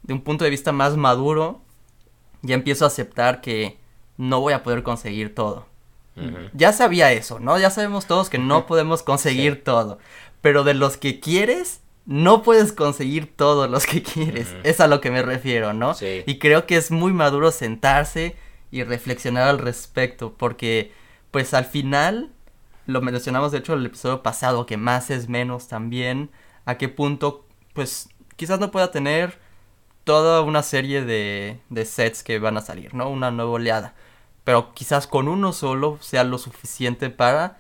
de un punto de vista más maduro, ya empiezo a aceptar que no voy a poder conseguir todo. Uh -huh. Ya sabía eso, ¿no? Ya sabemos todos que no podemos conseguir sí. todo. Pero de los que quieres, no puedes conseguir todos los que quieres. Uh -huh. Es a lo que me refiero, ¿no? Sí. Y creo que es muy maduro sentarse y reflexionar al respecto. Porque, pues al final, lo mencionamos de hecho en el episodio pasado, que más es menos también. A qué punto, pues, quizás no pueda tener toda una serie de, de sets que van a salir, ¿no? Una nueva oleada. Pero quizás con uno solo sea lo suficiente para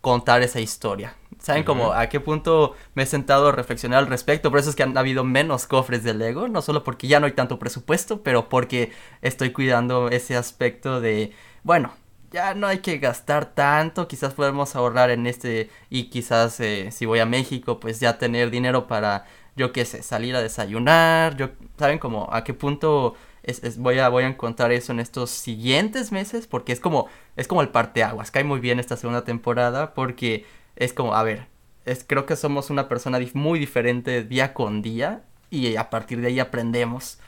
contar esa historia. ¿Saben uh -huh. como a qué punto me he sentado a reflexionar al respecto? Por eso es que han habido menos cofres de Lego, no solo porque ya no hay tanto presupuesto, pero porque estoy cuidando ese aspecto de, bueno, ya no hay que gastar tanto, quizás podemos ahorrar en este y quizás eh, si voy a México, pues ya tener dinero para, yo qué sé, salir a desayunar, yo, ¿saben como a qué punto es, es, voy, a, voy a encontrar eso en estos siguientes meses? Porque es como, es como el parteaguas, cae muy bien esta segunda temporada porque es como, a ver, es, creo que somos una persona muy diferente día con día y a partir de ahí aprendemos.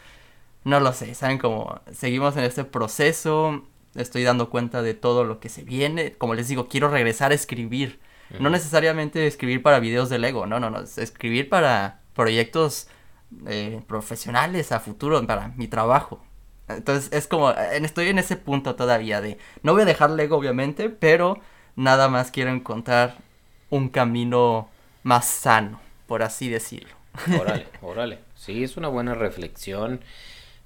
No lo sé, ¿saben? Como seguimos en este proceso, estoy dando cuenta de todo lo que se viene. Como les digo, quiero regresar a escribir. Uh -huh. No necesariamente escribir para videos de Lego, no, no, no, escribir para proyectos eh, profesionales a futuro, para mi trabajo. Entonces es como, estoy en ese punto todavía de, no voy a dejar Lego obviamente, pero nada más quiero encontrar un camino más sano, por así decirlo. Órale, órale. Sí, es una buena reflexión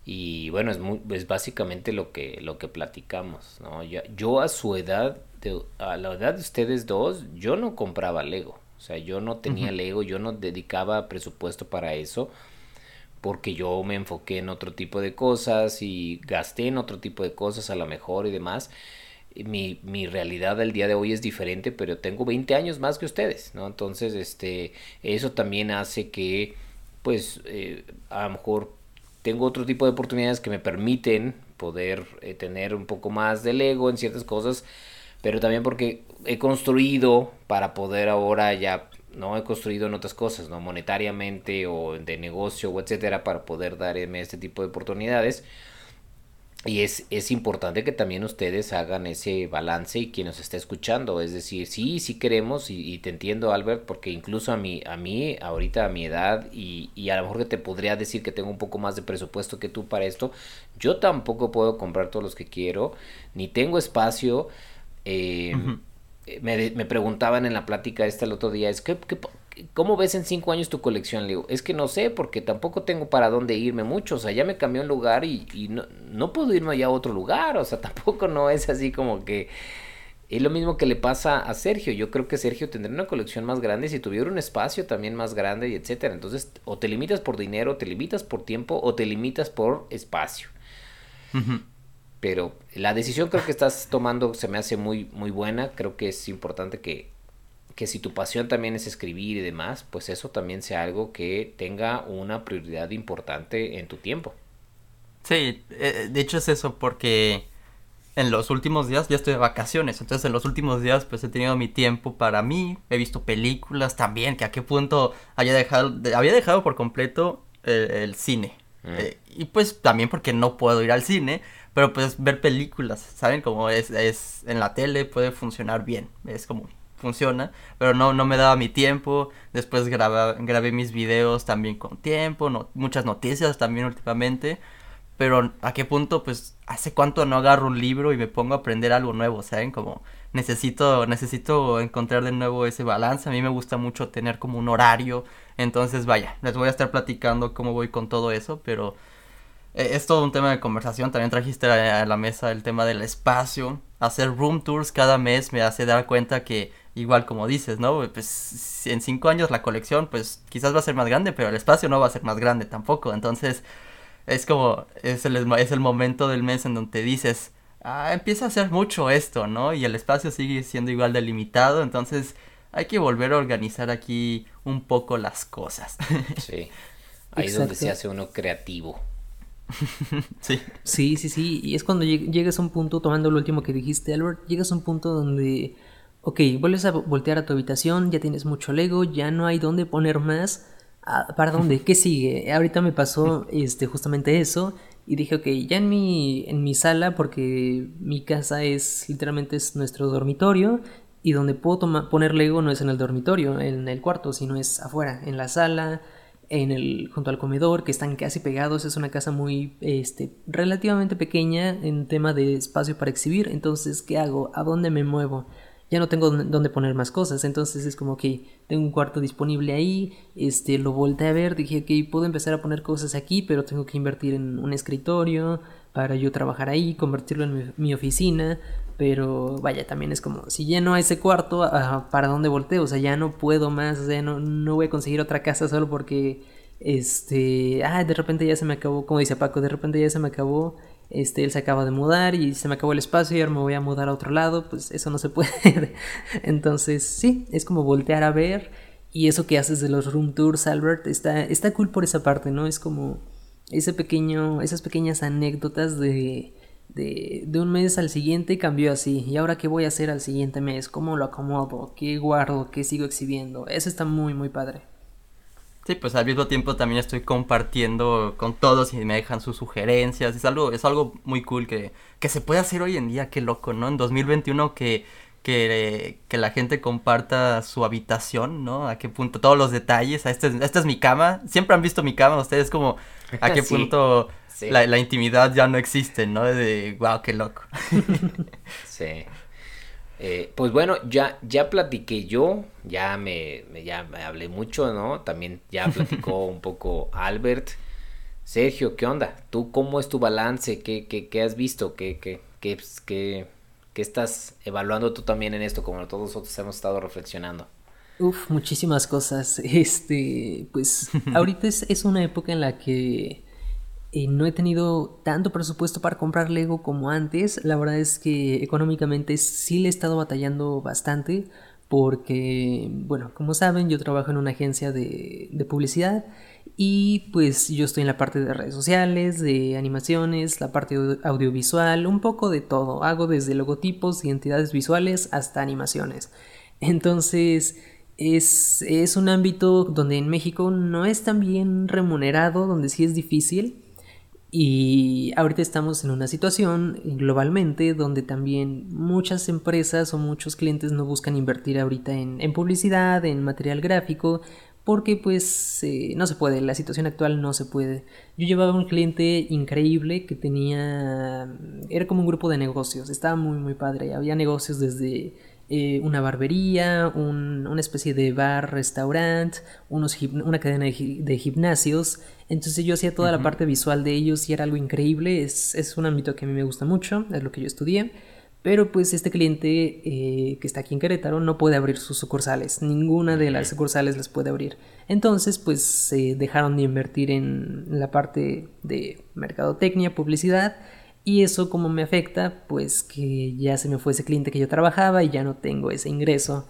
y bueno, es, muy, es básicamente lo que, lo que platicamos, ¿no? Yo, yo a su edad, de, a la edad de ustedes dos, yo no compraba Lego. O sea, yo no tenía uh -huh. Lego, yo no dedicaba presupuesto para eso porque yo me enfoqué en otro tipo de cosas y gasté en otro tipo de cosas a lo mejor y demás mi, mi realidad del día de hoy es diferente, pero tengo 20 años más que ustedes, ¿no? Entonces, este, eso también hace que, pues, eh, a lo mejor tengo otro tipo de oportunidades que me permiten poder eh, tener un poco más del ego en ciertas cosas, pero también porque he construido para poder ahora ya, no he construido en otras cosas, ¿no? Monetariamente o de negocio o etcétera, para poder darme este tipo de oportunidades. Y es, es importante que también ustedes hagan ese balance y quien nos esté escuchando. Es decir, sí, sí queremos, y, y, te entiendo, Albert, porque incluso a mí, a mí, ahorita a mi edad, y, y, a lo mejor que te podría decir que tengo un poco más de presupuesto que tú para esto, yo tampoco puedo comprar todos los que quiero, ni tengo espacio. Eh, uh -huh. me, me, preguntaban en la plática esta el otro día, es que, ¿cómo ves en cinco años tu colección? Le digo, es que no sé, porque tampoco tengo para dónde irme mucho, o sea, ya me cambié un lugar y, y no, no puedo irme allá a otro lugar, o sea, tampoco no es así como que... Es lo mismo que le pasa a Sergio. Yo creo que Sergio tendría una colección más grande si tuviera un espacio también más grande y etcétera. Entonces, o te limitas por dinero, te limitas por tiempo, o te limitas por espacio. Pero la decisión creo que estás tomando se me hace muy, muy buena. Creo que es importante que, que si tu pasión también es escribir y demás, pues eso también sea algo que tenga una prioridad importante en tu tiempo. Sí, eh, de hecho es eso porque en los últimos días ya estoy de vacaciones, entonces en los últimos días pues he tenido mi tiempo para mí, he visto películas también, que a qué punto haya dejado, había dejado por completo el, cine. Mm. Eh, y pues también porque no puedo ir al cine, pero pues ver películas, ¿saben? Como es, es en la tele puede funcionar bien, es como funciona, pero no, no me daba mi tiempo, después grabé, grabé mis videos también con tiempo, muchas noticias también últimamente, pero a qué punto pues hace cuánto no agarro un libro y me pongo a aprender algo nuevo, ¿saben? Como necesito, necesito encontrar de nuevo ese balance. A mí me gusta mucho tener como un horario. Entonces, vaya, les voy a estar platicando cómo voy con todo eso, pero eh, es todo un tema de conversación. También trajiste a, la mesa el tema del espacio. Hacer room tours cada mes me hace dar cuenta que, igual como dices, ¿no? Pues en cinco años la colección, pues quizás va a ser más grande, pero el espacio no va a ser más grande tampoco. Entonces, es como, es el, es el momento del mes en donde te dices, ah, empieza a hacer mucho esto, ¿no? Y el espacio sigue siendo igual delimitado, entonces hay que volver a organizar aquí un poco las cosas. Sí, ahí es donde se hace uno creativo. sí. Sí, sí, sí, y es cuando llegas a un punto, tomando lo último que dijiste, Albert, llegas a un punto donde, ok, vuelves a voltear a tu habitación, ya tienes mucho Lego, ya no hay dónde poner más Ah, ¿Para dónde? ¿Qué sigue? Ahorita me pasó este, justamente eso y dije, ok, ya en mi, en mi sala, porque mi casa es literalmente es nuestro dormitorio y donde puedo poner Lego no es en el dormitorio, en el cuarto, sino es afuera, en la sala, en el, junto al comedor, que están casi pegados. Es una casa muy, este, relativamente pequeña en tema de espacio para exhibir. Entonces, ¿qué hago? ¿A dónde me muevo? Ya no tengo dónde poner más cosas. Entonces es como que tengo un cuarto disponible ahí, este, lo volteé a ver, dije que puedo empezar a poner cosas aquí, pero tengo que invertir en un escritorio para yo trabajar ahí, convertirlo en mi, oficina. Pero vaya, también es como, si lleno ese cuarto, ah, ¿para dónde volteo? O sea, ya no puedo más, o sea, no, no voy a conseguir otra casa solo porque, este, ah, de repente ya se me acabó, como dice Paco, de repente ya se me acabó este, él se acaba de mudar y se me acabó el espacio y ahora me voy a mudar a otro lado, pues eso no se puede. Entonces, sí, es como voltear a ver y eso que haces de los room tours, Albert, está, está cool por esa parte, ¿no? Es como ese pequeño, esas pequeñas anécdotas de, de, de un mes al siguiente cambió así. ¿Y ahora qué voy a hacer al siguiente mes? ¿Cómo lo acomodo? ¿Qué guardo? ¿Qué sigo exhibiendo? Eso está muy, muy padre. Sí, pues al mismo tiempo también estoy compartiendo con todos y me dejan sus sugerencias. Es algo, es algo muy cool que, que se puede hacer hoy en día, qué loco, ¿no? En 2021 que, que, que la gente comparta su habitación, ¿no? A qué punto, todos los detalles, este, esta es mi cama. Siempre han visto mi cama, ustedes como a qué punto La, la, intimidad ya no existe, ¿no? De, wow, qué loco. sí. Eh, pues bueno, ya, ya platiqué yo, ya me, ya me hablé mucho, ¿no? También ya platicó un poco Albert. Sergio, ¿qué onda? ¿Tú cómo es tu balance? ¿Qué, qué, qué has visto? ¿Qué, qué, qué, qué, qué estás evaluando tú también en esto, como todos nosotros hemos estado reflexionando? Uf, muchísimas cosas. Este, pues ahorita es, es una época en la que eh, no he tenido tanto presupuesto para comprar Lego como antes. La verdad es que económicamente sí le he estado batallando bastante porque, bueno, como saben, yo trabajo en una agencia de, publicidad y pues yo estoy en la parte de redes sociales, de animaciones, la parte audiovisual, un poco de todo. Hago desde logotipos, identidades visuales hasta animaciones. Entonces, es, es, un ámbito donde en México no es tan bien remunerado, donde sí es difícil. Y ahorita estamos en una situación globalmente donde también muchas empresas o muchos clientes no buscan invertir ahorita en, publicidad, en material gráfico, porque pues eh, no se puede, la situación actual no se puede. Yo llevaba un cliente increíble que tenía, era como un grupo de negocios, estaba muy muy padre, había negocios desde eh, una barbería, un, una especie de bar, restaurante, unos una cadena de, gimnasios. Entonces yo hacía toda la parte visual de ellos y era algo increíble. Es, es, un ámbito que a mí me gusta mucho, es lo que yo estudié. Pero pues este cliente eh, que está aquí en Querétaro no puede abrir sus sucursales. Ninguna de las sucursales las puede abrir. Entonces pues se dejaron de invertir en la parte de mercadotecnia, publicidad y eso como me afecta, pues que ya se me fue ese cliente que yo trabajaba y ya no tengo ese ingreso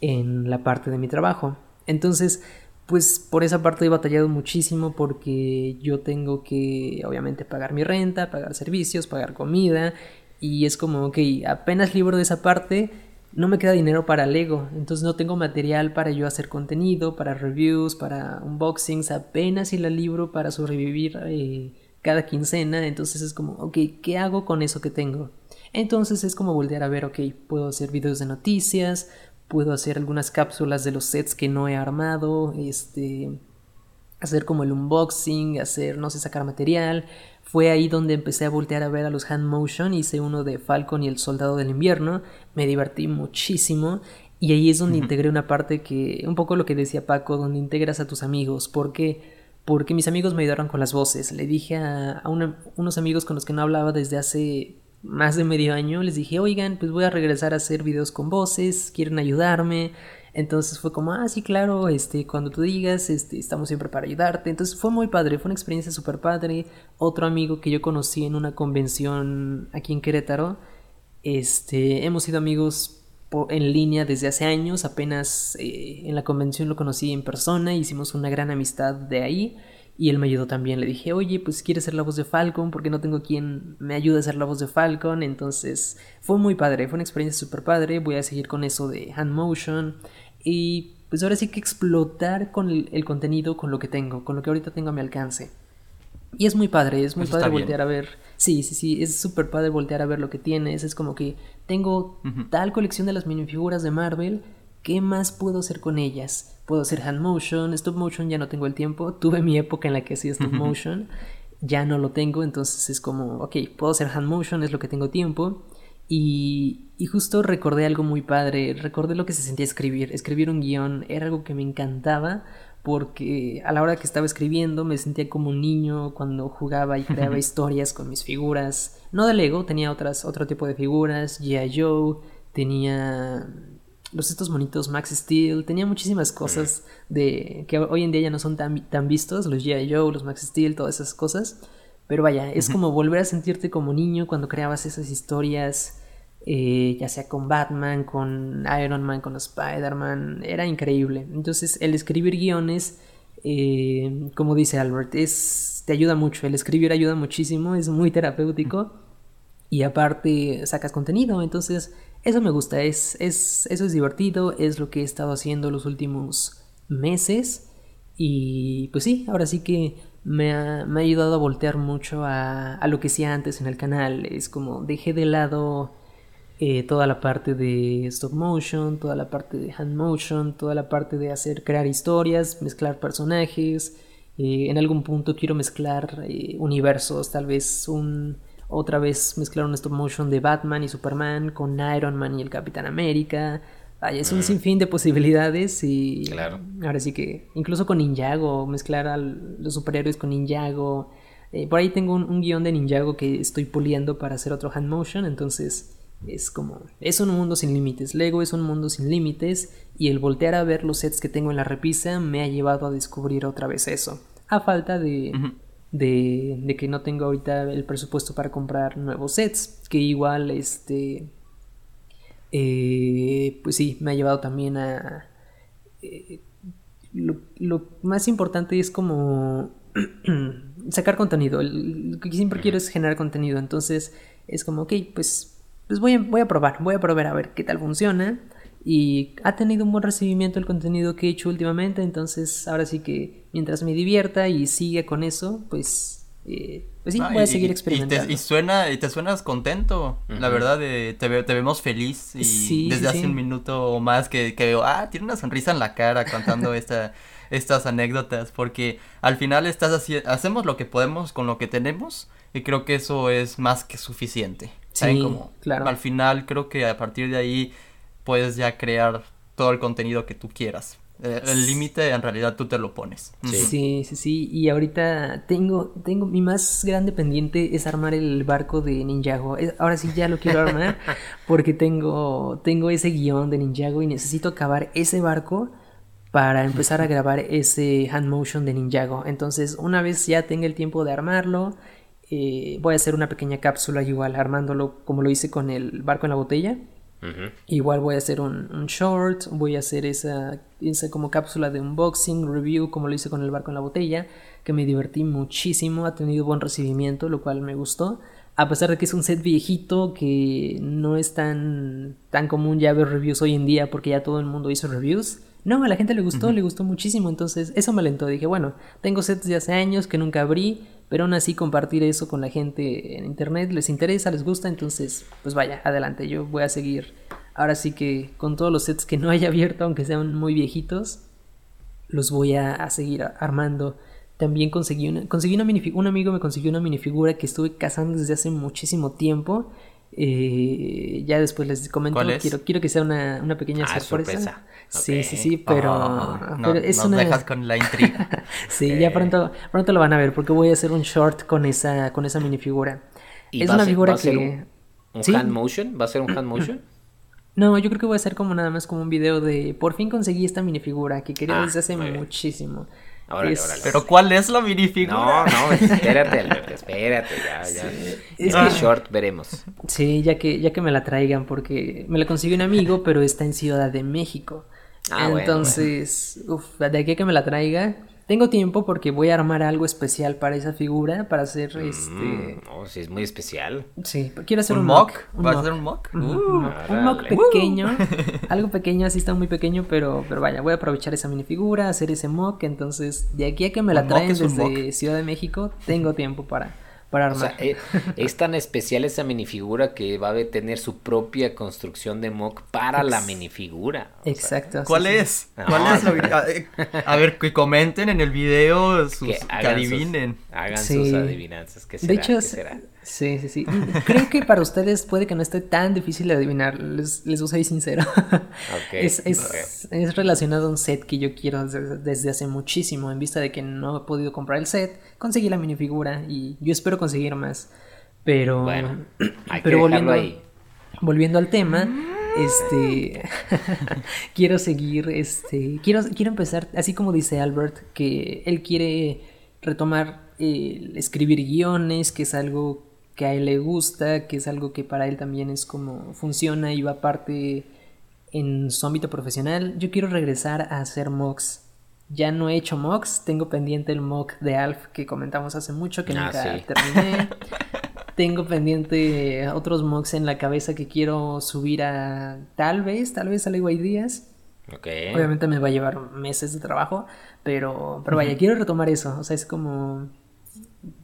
en la parte de mi trabajo. Entonces, pues por esa parte he batallado muchísimo porque yo tengo que obviamente pagar mi renta, pagar servicios, pagar comida y es como, ok, apenas libro de esa parte, no me queda dinero para Lego, entonces no tengo material para yo hacer contenido, para reviews, para unboxings, apenas si la libro para sobrevivir eh, cada quincena, entonces es como, ok, ¿qué hago con eso que tengo? Entonces es como volver a ver, ok, puedo hacer videos de noticias, puedo hacer algunas cápsulas de los sets que no he armado, este, hacer como el unboxing, hacer, no sé, sacar material. Fue ahí donde empecé a voltear a ver a los hand motion, hice uno de Falcon y el Soldado del Invierno, me divertí muchísimo y ahí es donde integré una parte que, un poco lo que decía Paco, donde integras a tus amigos, porque porque mis amigos me ayudaron con las voces. Le dije a, unos amigos con los que no hablaba desde hace más de medio año, les dije, oigan, pues voy a regresar a hacer videos con voces, quieren ayudarme. Entonces fue como, ah, sí, claro, este, cuando tú digas, este, estamos siempre para ayudarte. Entonces fue muy padre, fue una experiencia súper padre. Otro amigo que yo conocí en una convención aquí en Querétaro, este, hemos sido amigos en línea desde hace años, apenas eh, en la convención lo conocí en persona, hicimos una gran amistad de ahí y él me ayudó también. Le dije, oye, pues quieres ser la voz de Falcon, porque no tengo quien me ayude a ser la voz de Falcon. Entonces fue muy padre, fue una experiencia súper padre. Voy a seguir con eso de hand motion y pues ahora sí que explotar con el contenido, con lo que tengo, con lo que ahorita tengo a mi alcance. Y es muy padre, es muy padre voltear a ver. Sí, sí, sí, es súper padre voltear a ver lo que tienes. Es como que tengo tal colección de las minifiguras de Marvel. ¿Qué más puedo hacer con ellas? Puedo hacer hand motion, stop motion, ya no tengo el tiempo. Tuve mi época en la que hacía stop motion, ya no lo tengo, entonces es como, ok, puedo hacer hand motion, es lo que tengo tiempo. Y, y justo recordé algo muy padre, recordé lo que se sentía escribir. Escribir un guion era algo que me encantaba porque a la hora que estaba escribiendo me sentía como un niño cuando jugaba y creaba historias con mis figuras. No de Lego, tenía otras, otro tipo de figuras, G.I. Joe, tenía los estos monitos Max Steel, tenía muchísimas cosas de que hoy en día ya no son tan, tan vistos, los G.I. Joe, los Max Steel, todas esas cosas. Pero vaya, es como volver a sentirte como niño cuando creabas esas historias eh, ya sea con Batman, con Iron Man, con Spider-Man, era increíble. Entonces el escribir guiones, eh, como dice Albert, es, te ayuda mucho, el escribir ayuda muchísimo, es muy terapéutico y aparte sacas contenido, entonces eso me gusta, es, es, eso es divertido, es lo que he estado haciendo los últimos meses. Y pues sí, ahora sí que me ha, me ha ayudado a voltear mucho a, a, lo que hacía antes en el canal, es como dejé de lado eh, toda la parte de stop motion, toda la parte de hand motion, toda la parte de hacer crear historias, mezclar personajes. Eh, en algún punto quiero mezclar eh, universos, tal vez un otra vez mezclar un stop motion de Batman y Superman con Iron Man y el Capitán América. Vaya, es un mm. sinfín de posibilidades y claro. ahora sí que incluso con Ninjago, mezclar a los superhéroes con Ninjago. por ahí tengo un, un guion de Ninjago que estoy puliendo para hacer otro hand motion, entonces es como, es un mundo sin límites. Lego es un mundo sin límites y el voltear a ver los sets que tengo en la repisa me ha llevado a descubrir otra vez eso. A falta de, de, de, que no tengo ahorita el presupuesto para comprar nuevos sets, que igual, este, eh, pues sí, me ha llevado también a... Eh, lo, lo, más importante es como sacar contenido. Lo que siempre quiero es generar contenido. Entonces es como, ok, pues pues voy a, voy a probar, voy a probar a ver qué tal funciona. Y ha tenido un buen recibimiento el contenido que he hecho últimamente, entonces ahora sí que mientras me divierta y siga con eso, pues, eh, pues sí, voy a seguir experimentando. Y, suena, y te suenas contento, la verdad, te, te, vemos feliz y desde hace un minuto o más que, que veo, ah, tiene una sonrisa en la cara contando esta, estas anécdotas, porque al final estás haciendo, hacemos lo que podemos con lo que tenemos y creo que eso es más que suficiente. Sí, claro. Al final creo que a partir de ahí puedes ya crear todo el contenido que tú quieras. Eh, el límite en realidad tú te lo pones. Sí. sí, sí, Y ahorita tengo, tengo, mi más grande pendiente es armar el barco de Ninjago. Ahora sí ya lo quiero armar porque tengo, tengo ese guion de Ninjago y necesito acabar ese barco para empezar a grabar ese hand motion de Ninjago. Entonces, una vez ya tenga el tiempo de armarlo, eh, voy a hacer una pequeña cápsula igual armándolo como lo hice con el barco en la botella. Igual voy a hacer un, short, voy a hacer esa, esa como cápsula de unboxing, review, como lo hice con el barco en la botella, que me divertí muchísimo, ha tenido buen recibimiento, lo cual me gustó. A pesar de que es un set viejito que no es tan, tan común ya ver reviews hoy en día porque ya todo el mundo hizo reviews. No, a la gente le gustó, le gustó muchísimo, entonces eso me alentó. Dije, bueno, tengo sets de hace años que nunca abrí, pero aún así compartir eso con la gente en internet les interesa, les gusta, entonces pues vaya, adelante, yo voy a seguir ahora sí que con todos los sets que no haya abierto, aunque sean muy viejitos, los voy a, seguir armando. También conseguí una, conseguí una minifigura, un amigo me consiguió una minifigura que estuve cazando desde hace muchísimo tiempo. Eh, ya después les comento, quiero, quiero que sea una, pequeña ah, sorpresa. Sí, sí, sí, pero, oh, es una... dejas con la intriga. sí, ya pronto, pronto lo van a ver porque voy a hacer un short con esa, con esa minifigura. es una figura que... Un, hand motion? ¿Va a ser un hand motion? No, yo creo que voy a hacer como nada más como un video de por fin conseguí esta minifigura que quería ah, desde hace muchísimo. Pero ¿cuál es la minifigura? No, no, espérate, Alberto, espérate, ya, ya. Es que short veremos. Sí, ya que, ya que me la traigan, porque me la consiguió un amigo, pero está en Ciudad de México. Ah, Entonces, uff, de aquí a que me la traiga, tengo tiempo porque voy a armar algo especial para esa figura, para hacer mm, este... Oh, sí, es muy especial. Sí, quiero hacer un, mock. ¿Vas a hacer un mock? Uh, un mock pequeño, algo pequeño, así está muy pequeño, pero, pero vaya, voy a aprovechar esa minifigura, hacer ese mock, entonces de aquí a que me la traen desde Ciudad de México, tengo tiempo para para armar. Eh, es, tan especial esa minifigura que va a tener su propia construcción de mock para la minifigura. Exacto. ¿Cuál es? ¿Cuál es la eh, a, ver, que comenten en el video, sus, que, adivinen. hagan sus adivinanzas. ¿Qué será? De hecho, será? Sí, sí, sí. Creo que para ustedes puede que no esté tan difícil de adivinar, les, les voy a sincero. es, es, es, relacionado a un set que yo quiero desde, hace muchísimo, en vista de que no he podido comprar el set, conseguí la minifigura y yo espero conseguir más. Pero, bueno, hay pero que volviendo, ahí. volviendo al tema, este quiero seguir, este, quiero, quiero empezar, así como dice Albert, que él quiere retomar el escribir guiones, que es algo que a él le gusta, que es algo que para él también es como funciona y va parte en su ámbito profesional. Yo quiero regresar a hacer mocks. Ya no he hecho mocks, tengo pendiente el mock de Alf que comentamos hace mucho que ah, nunca terminé. tengo pendiente otros mocks en la cabeza que quiero subir a tal vez, tal vez a Lego Díaz. Okay. Obviamente me va a llevar meses de trabajo, pero, pero vaya, quiero retomar eso. O sea, es como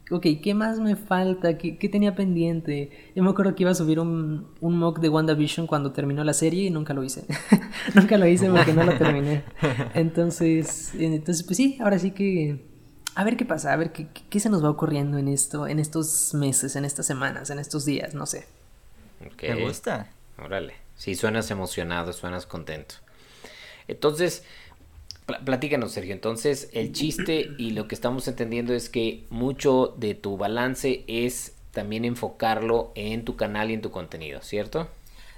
ok, ¿qué más me falta? ¿Qué, tenía pendiente? Yo me acuerdo que iba a subir un, un mock de WandaVision cuando terminó la serie y nunca lo hice. nunca lo hice porque no lo terminé. Entonces, entonces, pues sí, ahora sí que... A ver qué pasa, a ver qué, qué se nos va ocurriendo en esto, en estos meses, en estas semanas, en estos días, no sé. ¿Me gusta? Órale. Sí, suenas emocionado, suenas contento. Entonces, Platícanos, Sergio. Entonces, el chiste y lo que estamos entendiendo es que mucho de tu balance es también enfocarlo en tu canal y en tu contenido, ¿cierto?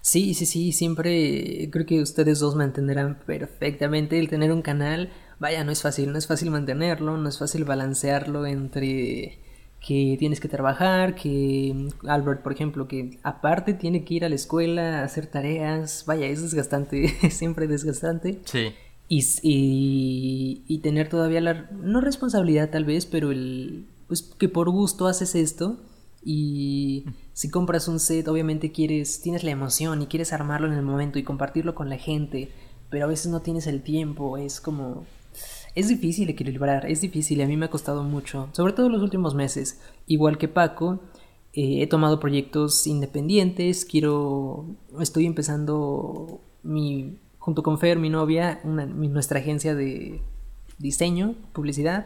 Sí, sí, sí, siempre creo que ustedes dos me entenderán perfectamente. El tener un canal, vaya, no es fácil, no es fácil mantenerlo, no es fácil balancearlo entre que tienes que trabajar, que Albert, por ejemplo, que aparte tiene que ir a la escuela, a hacer tareas, vaya, es desgastante, es siempre desgastante. Sí. Y, y, tener todavía la, no responsabilidad tal vez, pero el, pues que por gusto haces esto y si compras un set obviamente quieres, tienes la emoción y quieres armarlo en el momento y compartirlo con la gente, pero a veces no tienes el tiempo, es como... Es difícil equilibrar, es difícil a mí me ha costado mucho, sobre todo en los últimos meses. Igual que Paco, eh, he tomado proyectos independientes, quiero, estoy empezando mi junto con Fer, mi novia, nuestra agencia de diseño, publicidad,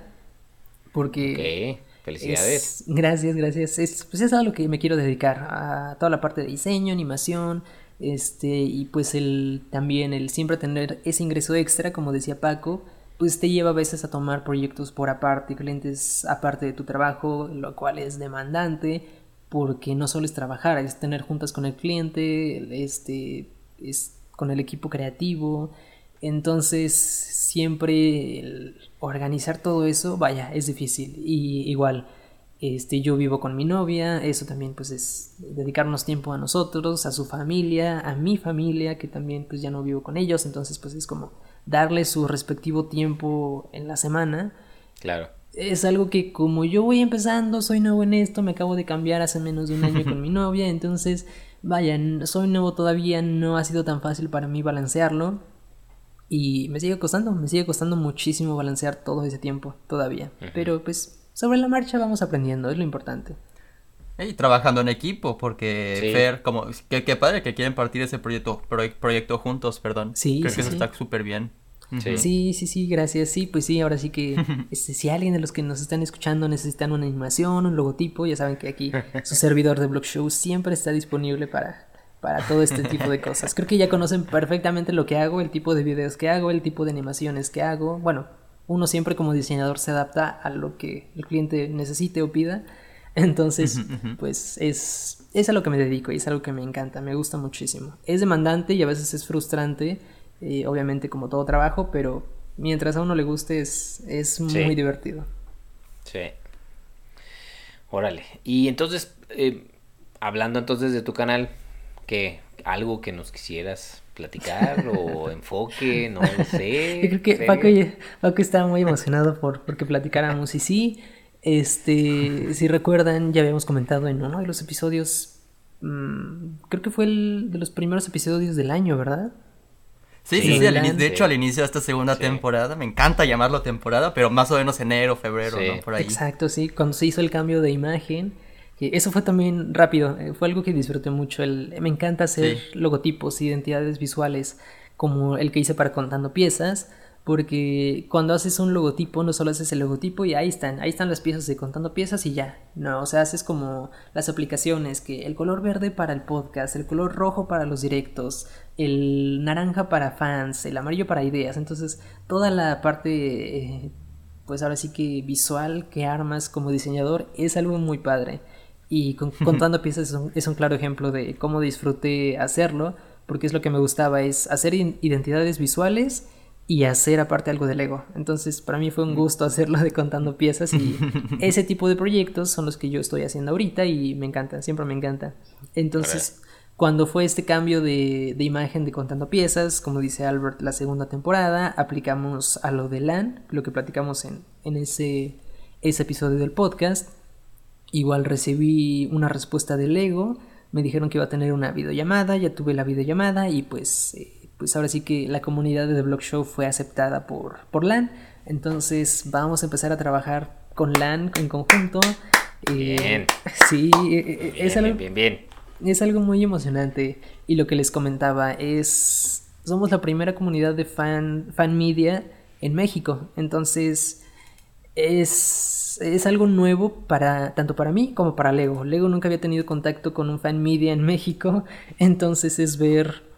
porque... Felicidades. gracias, gracias. Es, pues es a lo que me quiero dedicar, a toda la parte de diseño, animación, Este, y pues el también el siempre tener ese ingreso extra, como decía Paco, pues te lleva a veces a tomar proyectos por aparte, clientes aparte de tu trabajo, lo cual es demandante, porque no solo es trabajar, es tener juntas con el cliente, este, es con el equipo creativo, entonces siempre organizar todo eso, vaya, es difícil y igual. Este, yo vivo con mi novia, eso también pues es dedicarnos tiempo a nosotros, a su familia, a mi familia, que también pues ya no vivo con ellos, entonces pues es como darle su respectivo tiempo en la semana. Claro. Es algo que como yo voy empezando, soy nuevo en esto, me acabo de cambiar hace menos de un año con mi novia, entonces, vaya, soy nuevo todavía, no ha sido tan fácil para mí balancearlo. Y me sigue costando, me sigue costando muchísimo balancear todo ese tiempo todavía. Pero pues sobre la marcha vamos aprendiendo, es lo importante. Y trabajando en equipo, porque Fer, como, qué, padre que quieren partir ese proyecto, proyecto juntos, perdón. Sí, Creo sí, que eso sí. está súper bien. Sí. sí, sí, gracias. Sí, pues sí, ahora sí que este, si alguien de los que nos están escuchando necesitan una animación, un logotipo, ya saben que aquí su servidor de Blog Show siempre está disponible para, para todo este tipo de cosas. Creo que ya conocen perfectamente lo que hago, el tipo de videos que hago, el tipo de animaciones que hago. Bueno, uno siempre como diseñador se adapta a lo que el cliente necesite o pida. Entonces, pues es, es a lo que me dedico y es algo que me encanta, me gusta muchísimo. Es demandante y a veces es frustrante, eh, obviamente como todo trabajo, pero mientras a uno le guste es, es muy Sí. divertido. Sí. Órale. Y entonces, eh, hablando entonces de tu canal, ¿qué? ¿Algo que nos quisieras platicar o enfoque? No lo sé. Yo creo que ¿En Paco, Paco estaba muy emocionado por porque platicáramos y sí, este, si recuerdan, ya habíamos comentado en uno de los episodios, mm, creo que fue el de los primeros episodios del año, ¿verdad? Sí, sí, Sí, al de hecho al inicio de esta segunda Sí. temporada, me encanta llamarlo temporada, pero más o menos enero, febrero, Sí. ¿no? Por ahí. Exacto, sí, cuando se hizo el cambio de imagen, que eso fue también rápido, eh, fue algo que disfruté mucho, el, me encanta hacer Sí. logotipos, identidades visuales, como el que hice para Contando Piezas, porque cuando haces un logotipo no solo haces el logotipo y ahí están, ahí están las piezas de Contando Piezas y ya, no, o sea, haces como las aplicaciones, que el color verde para el podcast, el color rojo para los directos, el naranja para fans, el amarillo para ideas, entonces toda la parte... eh, pues ahora sí que visual que armas como diseñador es algo muy padre. Y con- contando piezas es un, es un claro ejemplo de cómo disfruté hacerlo, porque es lo que me gustaba, es hacer identidades visuales y hacer aparte algo de Lego. Entonces para mí fue un gusto hacerlo de contando piezas y ese tipo de proyectos son los que yo estoy haciendo ahorita y me encantan, siempre me encantan. Entonces... Cuando fue este cambio de, de imagen de Contando Piezas, como dice Albert, la segunda temporada, aplicamos a lo de LAN, lo que platicamos en, en ese, ese episodio del podcast. Igual recibí una respuesta de Lego, me dijeron que iba a tener una videollamada, ya tuve la videollamada y pues, eh, pues ahora sí que la comunidad de The Blog Show fue aceptada por, por LAN. Entonces vamos a empezar a trabajar con LAN en conjunto. Eh, Bien. Sí, eh, eh, Bien, es algo, bien, bien, es algo muy emocionante y lo que les comentaba es somos la primera comunidad de fan fan media en México entonces es, es algo nuevo para tanto para mí como para Lego Lego nunca había tenido contacto con un fan media en México entonces es ver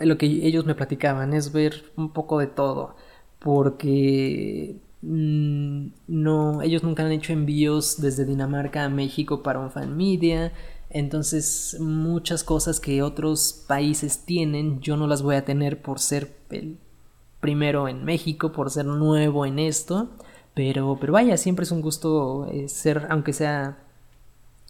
lo que ellos me platicaban es ver un poco de todo porque mm, no ellos nunca han hecho envíos desde Dinamarca a México para un fan media. Entonces muchas cosas que otros países tienen yo no las voy a tener por ser el primero en México por ser nuevo en esto. Pero pero vaya siempre es un gusto eh, ser aunque sea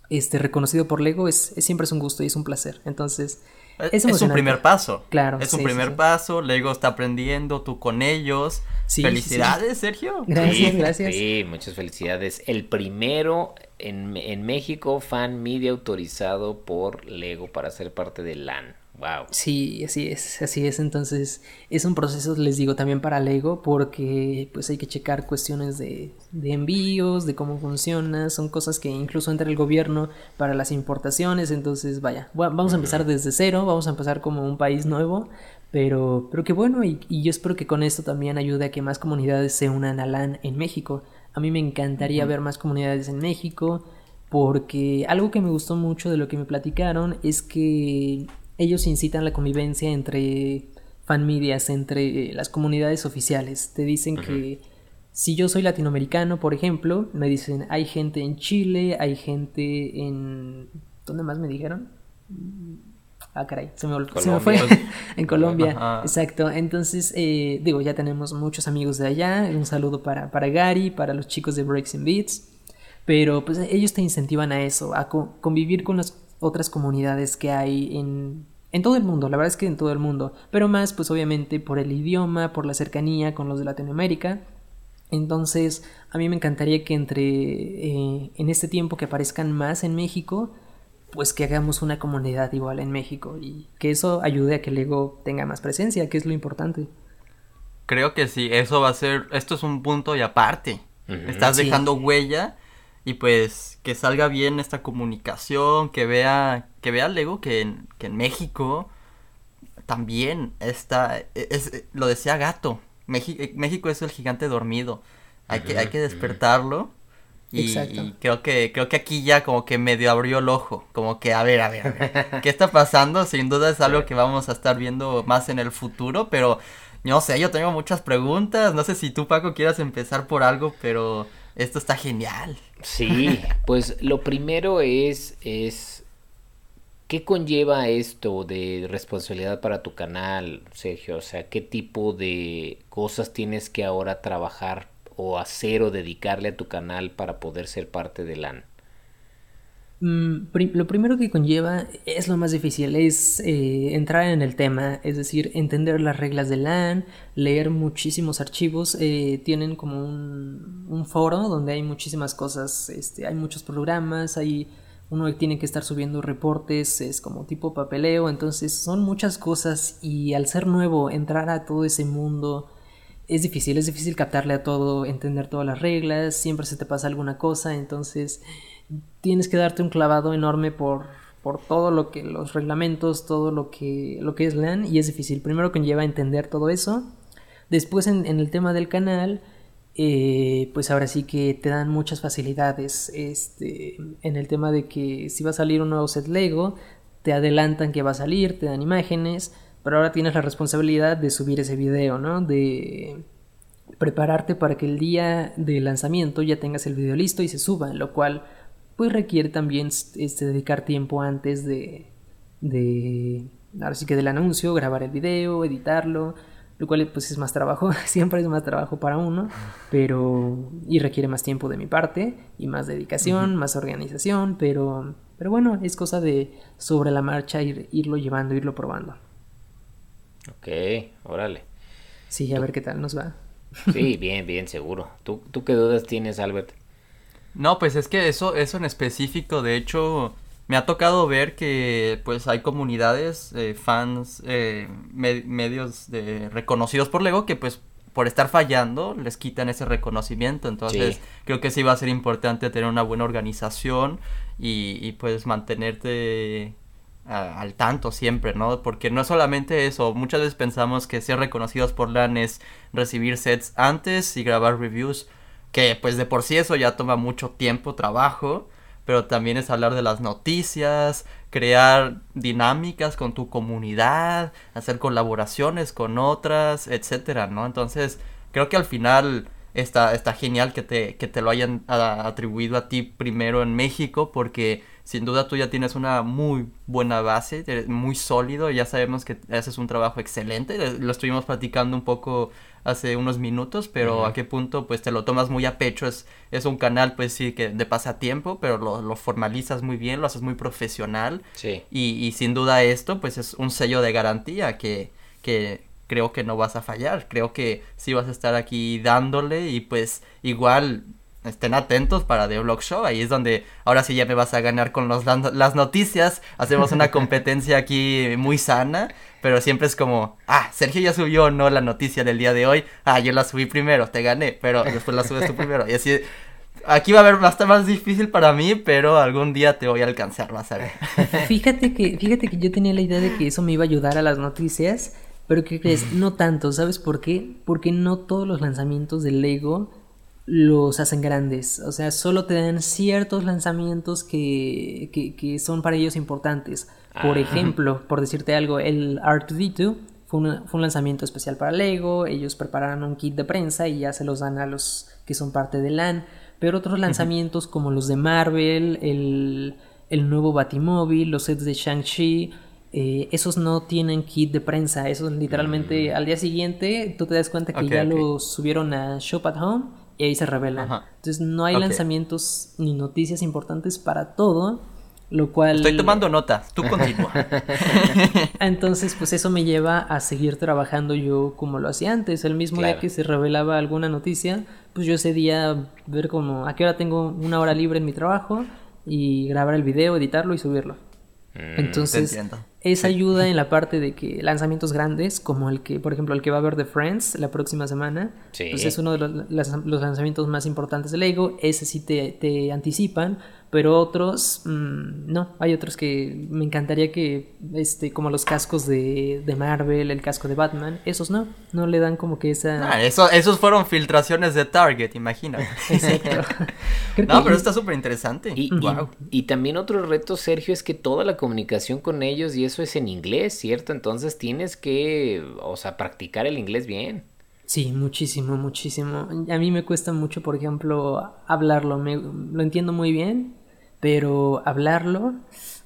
este reconocido por Lego es, es- siempre es un gusto y es un placer. Entonces Es, es, un primer paso. Claro, Es un sí, primer sí. paso, Lego está aprendiendo, tú con ellos. Sí, sí, sí. Felicidades, Sergio. Gracias, Sí, gracias. Sí, muchas felicidades. El primero en, en México, fan media autorizado por Lego para ser parte de LAN. Wow. Sí, así es, así es. Entonces, es un proceso, les digo, también para Lego, porque pues hay que checar cuestiones de, de envíos, de cómo funciona, son cosas que incluso entra el gobierno para las importaciones, entonces vaya, va- vamos a empezar desde cero, vamos a empezar como un país nuevo, pero, pero qué bueno, y, y yo espero que con esto también ayude a que más comunidades se unan a LAN en México. A mí me encantaría ver más comunidades en México, porque algo que me gustó mucho de lo que me platicaron es que ellos incitan la convivencia entre fanmedias, entre las comunidades oficiales. Te dicen que si yo soy latinoamericano, por ejemplo, me dicen, hay gente en Chile, hay gente en... ¿Dónde más me dijeron? Ah, caray, se me, se me fue. en Colombia, exacto. Entonces, eh, digo, ya tenemos muchos amigos de allá. Un saludo para, para Gary, para los chicos de Breaks and Beats. Pero pues ellos te incentivan a eso, a convivir con las otras comunidades que hay en, en todo el mundo, la verdad es que en todo el mundo, pero más pues obviamente por el idioma, por la cercanía con los de Latinoamérica. Entonces, a mí me encantaría que entre eh, en este tiempo que aparezcan más en México, pues que hagamos una comunidad igual en México y que eso ayude a que el ego tenga más presencia, que es lo importante. Creo que sí, eso va a ser, esto es un punto y aparte. Estás dejando huella y pues que salga bien esta comunicación, que vea, que vea Lego que en, que en México también está, es, lo decía Gato, México, México es el gigante dormido, hay que, hay que despertarlo. Y, creo que creo que aquí ya como que medio abrió el ojo, como que a ver, a ver, a ver, ¿qué está pasando? Sin duda es algo que vamos a estar viendo más en el futuro, pero no sé, yo tengo muchas preguntas, no sé si tú Paco quieras empezar por algo, pero esto está genial. Sí, pues lo primero es, es ¿qué conlleva esto de responsabilidad para tu canal, Sergio? O sea, ¿qué tipo de cosas tienes que ahora trabajar o hacer o dedicarle a tu canal para poder ser parte de LAN? Mm, lo primero que conlleva es lo más difícil, es eh, entrar en el tema, es decir, entender las reglas de LAN, leer muchísimos archivos, eh, tienen como un, foro donde hay muchísimas cosas, este, hay muchos programas, hay uno que tiene que estar subiendo reportes, es como tipo papeleo, entonces son muchas cosas y al ser nuevo, entrar a todo ese mundo es difícil, es difícil captarle a todo, entender todas las reglas, siempre se te pasa alguna cosa, entonces tienes que darte un clavado enorme por, por todo lo que los reglamentos, todo lo que, lo que es LAN y es difícil. Primero que lleva a entender todo eso. Después en, el tema del canal, eh, pues ahora sí que te dan muchas facilidades. Este, en el tema de que si va a salir un nuevo set Lego, te adelantan que va a salir, te dan imágenes, pero ahora tienes la responsabilidad de subir ese video, ¿no? De prepararte para que el día de lanzamiento ya tengas el video listo y se suba, lo cual pues requiere también este, dedicar tiempo antes de, de, ahora sí que del anuncio, grabar el video, editarlo, lo cual pues es más trabajo, siempre es más trabajo para uno, pero y requiere más tiempo de mi parte y más dedicación, más organización, pero, pero bueno, es cosa de sobre la marcha ir, irlo llevando, irlo probando. Ok, órale. Sí, a ver qué tal nos va. Sí, bien, bien, seguro. ¿Tú, ¿Tú qué dudas tienes, Albert? No, pues es que eso, eso en específico, de hecho, me ha tocado ver que pues hay comunidades, eh, fans, eh, medios de, reconocidos por Lego que pues por estar fallando les quitan ese reconocimiento. Entonces creo que sí va a ser importante tener una buena organización y, y pues mantenerte al tanto siempre, ¿no? Porque no es solamente eso, muchas veces pensamos que ser reconocidos por LAN es recibir sets antes y grabar reviews que pues de por sí eso ya toma mucho tiempo, trabajo, pero también es hablar de las noticias, crear dinámicas con tu comunidad, hacer colaboraciones con otras, etcétera, ¿no? Entonces, creo que al final está, está genial que te, que te lo hayan atribuido a ti primero en México, porque sin duda tú ya tienes una muy buena base, muy sólido, ya sabemos que haces un trabajo excelente, lo estuvimos platicando un poco hace unos minutos, pero a qué punto pues te lo tomas muy a pecho, es, es un canal pues sí que de pasatiempo, pero lo, lo formalizas muy bien, lo haces muy profesional. Sí. y, y sin duda esto pues es un sello de garantía que, que creo que no vas a fallar, creo que sí vas a estar aquí dándole y pues igual estén atentos para The Vlog Show. Ahí es donde ahora sí ya me vas a ganar con los, las noticias. Hacemos una competencia aquí muy sana. Pero siempre es como, ah, Sergio ya subió no la noticia del día de hoy. Ah, yo la subí primero, te gané. Pero después la subes tú primero. Y así, aquí va a haber, estar más difícil para mí. Pero algún día te voy a alcanzar, vas a ver. Fíjate que, fíjate que yo tenía la idea de que eso me iba a ayudar a las noticias. Pero ¿qué crees? No tanto, ¿sabes por qué? Porque no todos los lanzamientos de Lego los hacen grandes. O sea, solo te dan ciertos lanzamientos que, que, son para ellos importantes. Por Ah. ejemplo, por decirte algo, el R2D2 fue, una- fue un lanzamiento especial para Lego, ellos prepararon un kit de prensa y ya se los dan a los que son parte de LAN, pero otros lanzamientos como los de Marvel, el, el nuevo Batimóvil, los sets de Shang-Chi, eh, esos no tienen kit de prensa, esos literalmente al día siguiente tú te das cuenta que Mm. Ya los subieron a Shop at Home y ahí se revelan. Ajá. Entonces no hay lanzamientos ni noticias importantes para todo, lo cual... Estoy tomando notas, tú continúa. Entonces, pues eso me lleva a seguir trabajando yo como lo hacía antes. El mismo día que se revelaba alguna noticia, pues yo ese día ver como a qué hora tengo una hora libre en mi trabajo y grabar el video, editarlo y subirlo. Mm, Entonces. Esa ayuda en la parte de que lanzamientos grandes, como el que, por ejemplo, el que va a haber de Friends la próxima semana, Sí. pues es uno de los, los lanzamientos más importantes de Lego. Ese sí te, te anticipan, pero otros, mm, no. Hay otros que me encantaría que, este, como los cascos de, de Marvel, el casco de Batman, esos no. No le dan como que esa. Ah, eso, esos fueron filtraciones de Target, imagínate. Exacto. No, pero está súper interesante. Y, y- y también otro reto, Sergio, es que toda la comunicación con ellos y eso es en inglés, ¿cierto? Entonces tienes que, o sea, practicar el inglés bien. Sí, muchísimo, muchísimo. A mí me cuesta mucho, por ejemplo, hablarlo. Me, lo entiendo muy bien, pero hablarlo,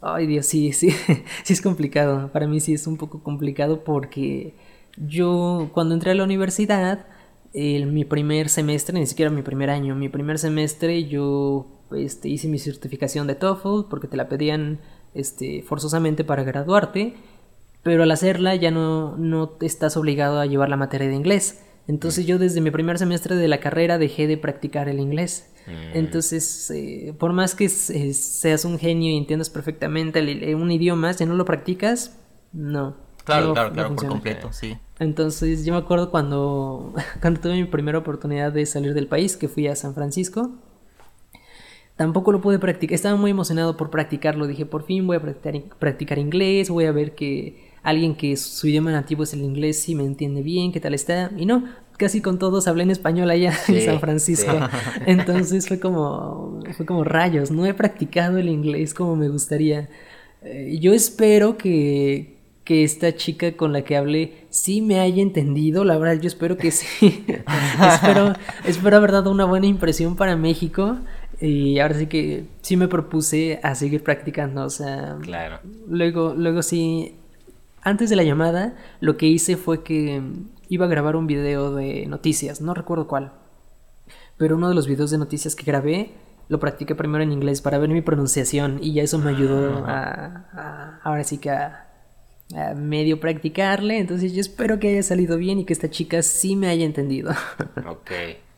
ay Dios, sí, sí, sí es complicado. Para mí sí es un poco complicado porque yo cuando entré a la universidad, el- mi primer semestre, ni siquiera mi primer año, mi primer semestre yo este, hice mi certificación de TOEFL porque te la pedían este, forzosamente para graduarte pero al hacerla ya no, no estás obligado a llevar la materia de inglés. Entonces yo desde mi primer semestre de la carrera dejé de practicar el inglés. Entonces, eh, por más que se- seas un genio y entiendas perfectamente eh, un idioma, si no lo practicas, no. Claro, no- claro, no claro, por completo, sí. Entonces yo me acuerdo cuando, cuando tuve mi primera oportunidad de salir del país, que fui a San Francisco. Tampoco lo pude practicar, estaba muy emocionado por practicarlo. Dije, por fin voy a practicar, practicar inglés, voy a ver que alguien que su idioma nativo es el inglés sí me entiende bien, qué tal está. Y no, casi con todos hablé en español allá en San Francisco. sí. Entonces fue como, fue como rayos, no he practicado el inglés como me gustaría. Eh, yo espero que, que esta chica con la que hablé sí me haya entendido, la verdad yo espero que sí. espero, espero haber dado una buena impresión para México y ahora sí que sí me propuse a seguir practicando, o sea, Claro. luego, luego sí, antes de la llamada lo que hice fue que iba a grabar un video de noticias, no recuerdo cuál, pero uno de los videos de noticias que grabé lo practiqué primero en inglés para ver mi pronunciación y ya eso me ayudó a, a- ahora sí que a, a medio practicarle. Entonces yo espero que haya salido bien y que esta chica sí me haya entendido. Ok.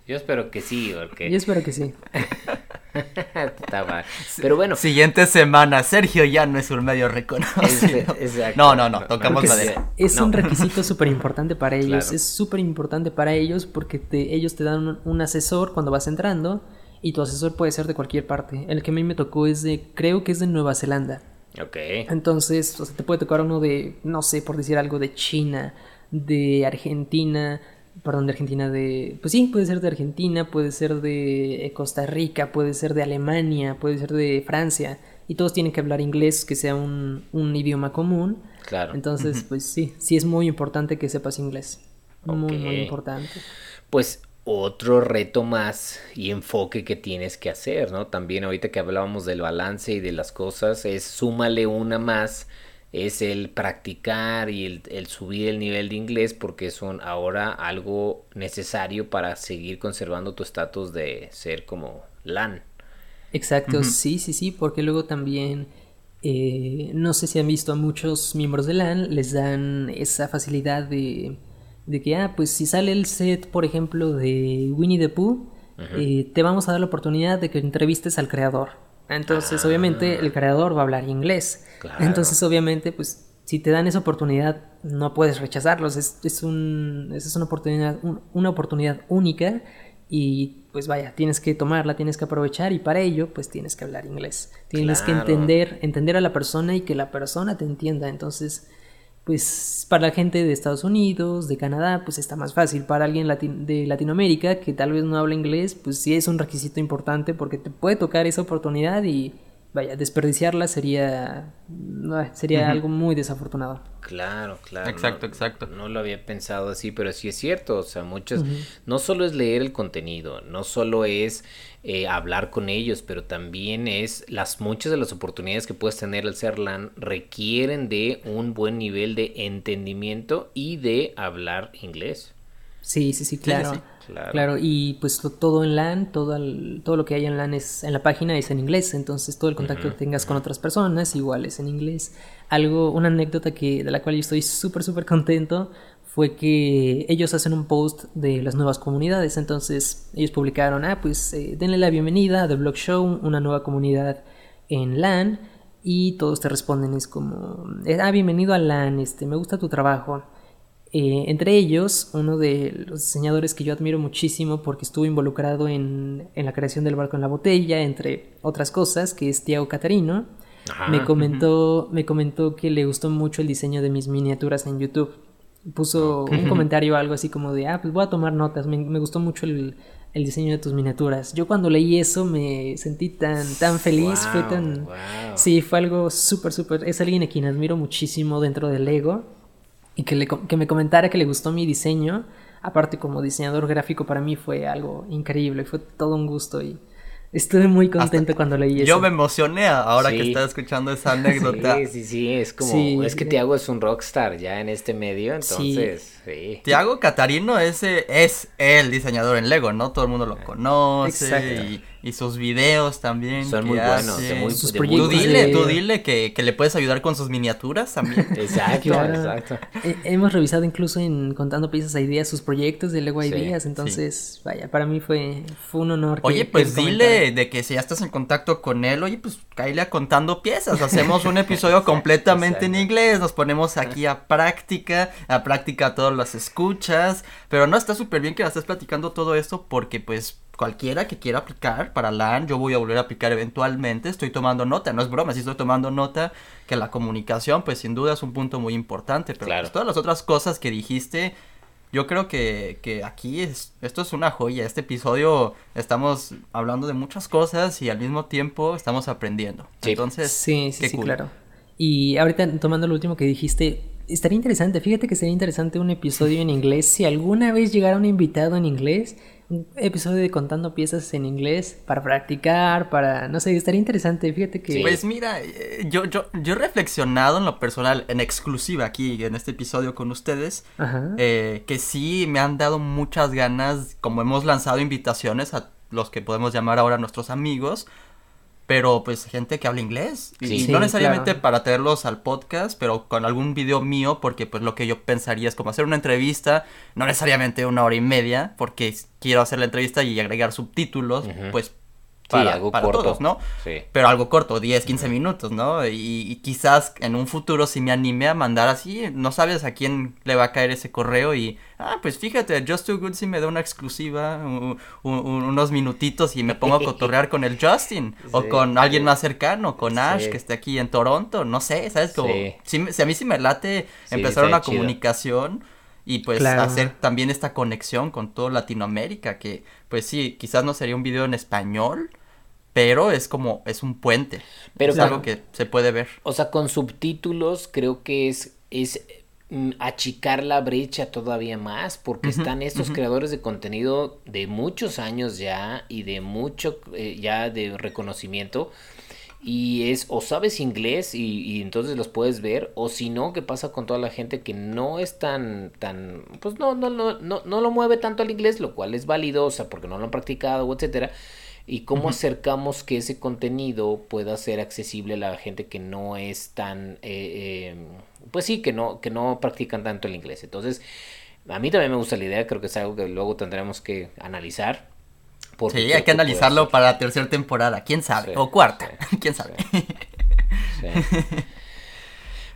Yo espero que sí, porque yo espero que sí. está mal. Pero bueno, Siguiente semana, Sergio ya no es un medio reconocido. Exacto. No, no, no, tocamos madera. es, es No. un requisito súper importante para ellos. Claro. Es súper importante para ellos porque te- ellos te dan un, un asesor cuando vas entrando y tu asesor puede ser de cualquier parte. El que a mí me tocó es de, creo que es de Nueva Zelanda. ok. Entonces, o sea, te puede tocar uno de, no sé, por decir algo, de China, de Argentina, perdón, de Argentina, de... Pues sí, puede ser de Argentina, puede ser de eh, Costa Rica, puede ser de Alemania, puede ser de Francia, y todos tienen que hablar inglés, que sea un, un idioma común. Claro. Entonces, pues sí, sí es muy importante que sepas inglés. Muy, muy importante. Pues otro reto más y enfoque que tienes que hacer, ¿no? También ahorita que hablábamos del balance y de las cosas, es súmale una más, es el practicar y el, el subir el nivel de inglés porque son ahora algo necesario para seguir conservando tu estatus de ser como LAN. Exacto, sí, sí, sí, porque luego también, eh, no sé si han visto a muchos miembros de LAN, les dan esa facilidad de, de que, ah, pues si sale el set, por ejemplo, de Winnie the Pooh, eh, te vamos a dar la oportunidad de que entrevistes al creador. Entonces, obviamente, el creador va a hablar inglés. Claro. Entonces, obviamente, pues, si te dan esa oportunidad, no puedes rechazarlos. Es, es, un, es una, oportunidad, un- una oportunidad única y pues vaya, tienes que tomarla, tienes que aprovechar y para ello pues tienes que hablar inglés. Tienes que entender, entender a la persona y que la persona te entienda. Entonces, pues para la gente de Estados Unidos, de Canadá, pues está más fácil. Para alguien de Latinoamérica que tal vez no habla inglés, pues sí es un requisito importante porque te puede tocar esa oportunidad y, vaya, desperdiciarla sería, sería algo muy desafortunado. Claro, claro. Exacto, no, exacto. No lo había pensado así, pero sí es cierto. O sea, muchos, no solo es leer el contenido, no solo es eh, hablar con ellos, pero también es las muchas de las oportunidades que puedes tener al ser LAN requieren de un buen nivel de entendimiento y de hablar inglés. Sí, sí, sí, claro. Claro. y pues todo en LAN, todo, todo lo que hay en LAN es, en la página es en inglés, entonces todo el contacto que tengas con otras personas igual es en inglés. Algo, una anécdota que, de la cual yo estoy súper, súper contento fue que ellos hacen un post de las nuevas comunidades, entonces ellos publicaron, ah, pues eh, denle la bienvenida a The Blog Show, una nueva comunidad en LAN, y todos te responden, es como, ah, bienvenido a LAN, este, me gusta tu trabajo. Eh, entre ellos, uno de los diseñadores que yo admiro muchísimo porque estuvo involucrado en, la creación del barco en la botella, entre otras cosas, que es Tiago Catarino, me, comentó, me comentó que le gustó mucho el diseño de mis miniaturas en YouTube. Puso un comentario algo así como de, ah, pues voy a tomar notas, me, gustó mucho el, diseño de tus miniaturas. Yo cuando leí eso me sentí tan, tan feliz, fue tan... Sí, fue algo súper, súper... Es alguien a quien admiro muchísimo dentro del Lego y que, le, que me comentara que le gustó mi diseño, aparte como diseñador gráfico para mí fue algo increíble, fue todo un gusto y estuve muy contento cuando leí eso. Yo me emocioné ahora que estaba escuchando esa anécdota. Sí, sí, sí, es como, es que Tiago es un rockstar ya en este medio, entonces, sí. Tiago Catarino es, es el diseñador en Lego, ¿no? Todo el mundo lo conoce y y sus videos también. Son muy buenos. muy, sus tú dile, tú dile que, le puedes ayudar con sus miniaturas también. exacto, exacto. hemos revisado incluso en Contando Piezas a Ideas sus proyectos de Lego Ideas, entonces, vaya, para mí fue, fue un honor. Oye, pues dile de que si ya estás en contacto con él, oye, pues cállale a Contando Piezas, hacemos un episodio completamente en inglés, nos ponemos aquí a práctica, a práctica todas las escuchas, pero no, está súper bien que estés platicando todo esto porque pues cualquiera que quiera aplicar para LAN, yo voy a volver a aplicar eventualmente, estoy tomando nota, no es broma, sí estoy tomando nota que la comunicación pues sin duda es un punto muy importante, pero pues, todas las otras cosas que dijiste, yo creo que, que aquí es, esto es una joya, este episodio estamos hablando de muchas cosas y al mismo tiempo estamos aprendiendo. Entonces, sí, sí, sí, claro. Y ahorita tomando lo último que dijiste, estaría interesante, fíjate que sería interesante un episodio en inglés, si alguna vez llegara un invitado en inglés, un episodio de contando piezas en inglés para practicar, para, no sé, estaría interesante, fíjate que... Pues mira, eh, yo, yo, yo he reflexionado en lo personal, en exclusiva aquí, en este episodio con ustedes, eh, que sí me han dado muchas ganas, como hemos lanzado invitaciones a los que podemos llamar ahora nuestros amigos, pero pues gente que habla inglés. y no necesariamente para traerlos al podcast, pero con algún video mío, porque pues lo que yo pensaría es como hacer una entrevista, no necesariamente una hora y media, porque quiero hacer la entrevista y agregar subtítulos, pues para, algo corto. todos, ¿no? Sí. Pero algo corto, 10, 15 minutos, ¿no? Y, quizás en un futuro si me anime a mandar así, no sabes a quién le va a caer ese correo y, ah, pues fíjate, Just Too Good si me da una exclusiva, unos minutitos y me pongo a cotorrear con el Justin o con alguien más cercano, con Ash que esté aquí en Toronto, no sé, ¿sabes? Como, si, a mí sí me late empezar una comunicación y pues hacer también esta conexión con todo Latinoamérica que pues sí, quizás no sería un video en español, pero es como, es un puente. Pero es algo que se puede ver. O sea, con subtítulos creo que es, es mm, achicar la brecha todavía más, porque están estos creadores de contenido de muchos años ya y de mucho eh, ya de reconocimiento. Y es o sabes inglés y, y, entonces los puedes ver, o si no, ¿qué pasa con toda la gente que no es tan, tan, pues no, no, no, no, no lo mueve tanto al inglés, lo cual es válido, o sea, porque no lo han practicado, etcétera y cómo acercamos que ese contenido pueda ser accesible a la gente que no es tan, eh, em, pues sí, que no, que no practican tanto el inglés. Entonces, a mí también me gusta la idea, creo que es algo que luego tendremos que analizar. Sí, hay que analizarlo para la tercera temporada, quién sabe, o cuarta, quién sabe.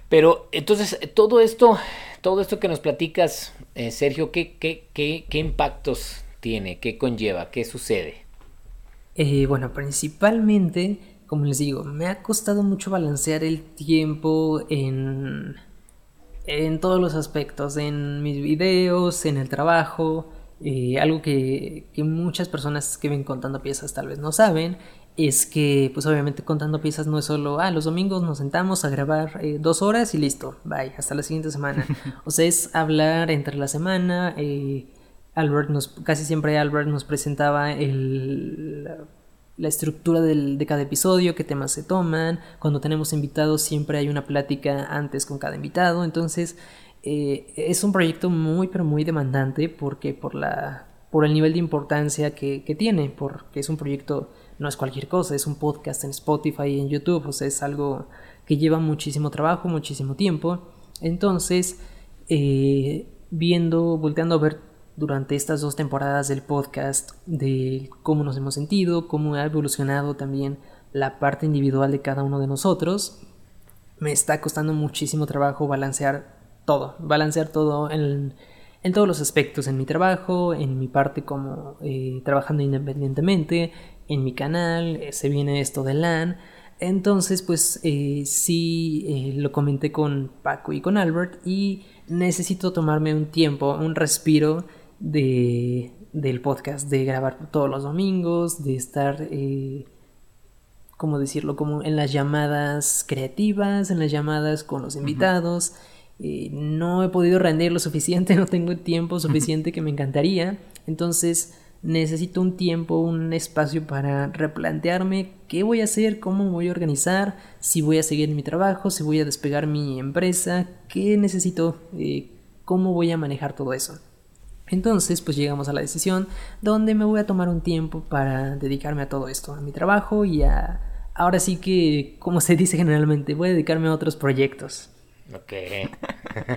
Pero entonces, todo esto, todo esto que nos platicas, eh, Sergio, ¿qué, qué, qué, ¿qué impactos tiene? ¿Qué conlleva? ¿Qué sucede? Eh, bueno, principalmente, como les digo, me ha costado mucho balancear el tiempo en, en todos los aspectos, en mis videos, en el trabajo, eh, algo que, que, muchas personas que ven contando piezas tal vez no saben es que pues obviamente contando piezas no es solo, ah, los domingos nos sentamos a grabar eh, dos horas y listo, bye, hasta la siguiente semana. o sea, es hablar entre la semana. Eh, Albert nos, casi siempre Albert nos presentaba el, la, estructura del, de cada episodio, qué temas se toman. Cuando tenemos invitados siempre hay una plática antes con cada invitado. Entonces eh, es un proyecto muy pero muy demandante porque por la por el nivel de importancia que, que tiene, porque es un proyecto no es cualquier cosa, es un podcast en Spotify y en YouTube, o sea, es algo que lleva muchísimo trabajo, muchísimo tiempo. Entonces, eh, viendo, volteando a ver durante estas dos temporadas del podcast de cómo nos hemos sentido, cómo ha evolucionado también la parte individual de cada uno de nosotros, me está costando muchísimo trabajo balancear todo, balancear todo en, en todos los aspectos, en mi trabajo, en mi parte como eh, trabajando independientemente, en mi canal, eh, se viene esto de LAN. Entonces, pues eh, sí lo comenté con Paco y con Albert y necesito tomarme un tiempo, un respiro de, del podcast, de grabar todos los domingos, de estar, ¿cómo decirlo? Como en las llamadas creativas, en las llamadas con los invitados. no he podido rendir lo suficiente, no tengo el tiempo suficiente que me encantaría. Entonces, necesito un tiempo, un espacio para replantearme qué voy a hacer, cómo voy a organizar, si voy a seguir mi trabajo, si voy a despegar mi empresa, qué necesito, eh, cómo voy a manejar todo eso. Entonces, pues llegamos a la decisión donde me voy a tomar un tiempo para dedicarme a todo esto, a mi trabajo y a... Ahora sí que, como se dice generalmente, voy a dedicarme a otros proyectos. Ok.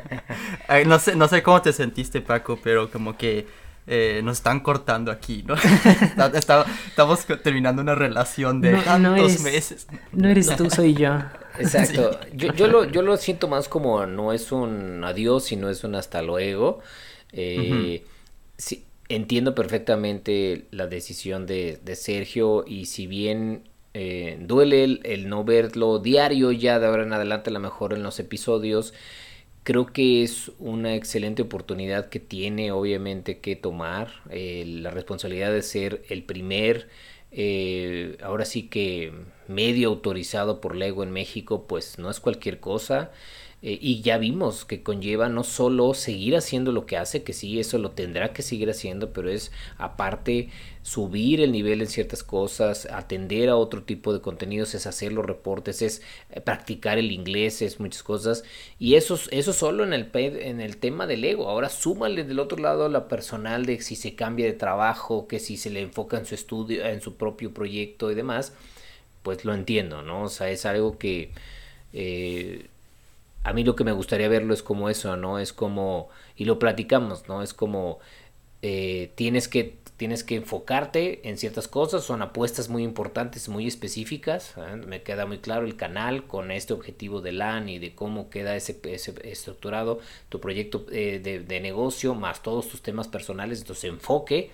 no, sé, no sé cómo te sentiste, Paco, pero como que eh, nos están cortando aquí, ¿no? estamos terminando una relación de tantos meses. No eres tú, soy yo. Exacto. Yo, yo, lo, yo lo siento más como no es un adiós, sino es un hasta luego. Eh, sí, entiendo perfectamente la decisión de, de Sergio y si bien eh, duele el, el, no verlo diario ya de ahora en adelante, a lo mejor en los episodios, creo que es una excelente oportunidad que tiene obviamente que tomar eh, la responsabilidad de ser el primer eh, ahora sí que medio autorizado por Lego en México pues no es cualquier cosa eh, y ya vimos que conlleva no solo seguir haciendo lo que hace, que sí, eso lo tendrá que seguir haciendo, pero es aparte subir el nivel en ciertas cosas, atender a otro tipo de contenidos, es hacer los reportes, es eh, practicar el inglés, es muchas cosas. Y eso, eso solo en el, en el tema del ego. Ahora súmale del otro lado la personal de si se cambia de trabajo, que si se le enfoca en su estudio, en su propio proyecto y demás, pues lo entiendo, ¿no? O sea, es algo que... Eh, a mí lo que me gustaría verlo es como eso, ¿no? Es como, y lo platicamos, ¿no? Es como, eh, tienes, que, tienes que enfocarte en ciertas cosas, son apuestas muy importantes, muy específicas, ¿eh? me queda muy claro el canal con este objetivo de LAN y de cómo queda ese, ese estructurado tu proyecto eh, de, negocio, más todos tus temas personales, entonces enfoque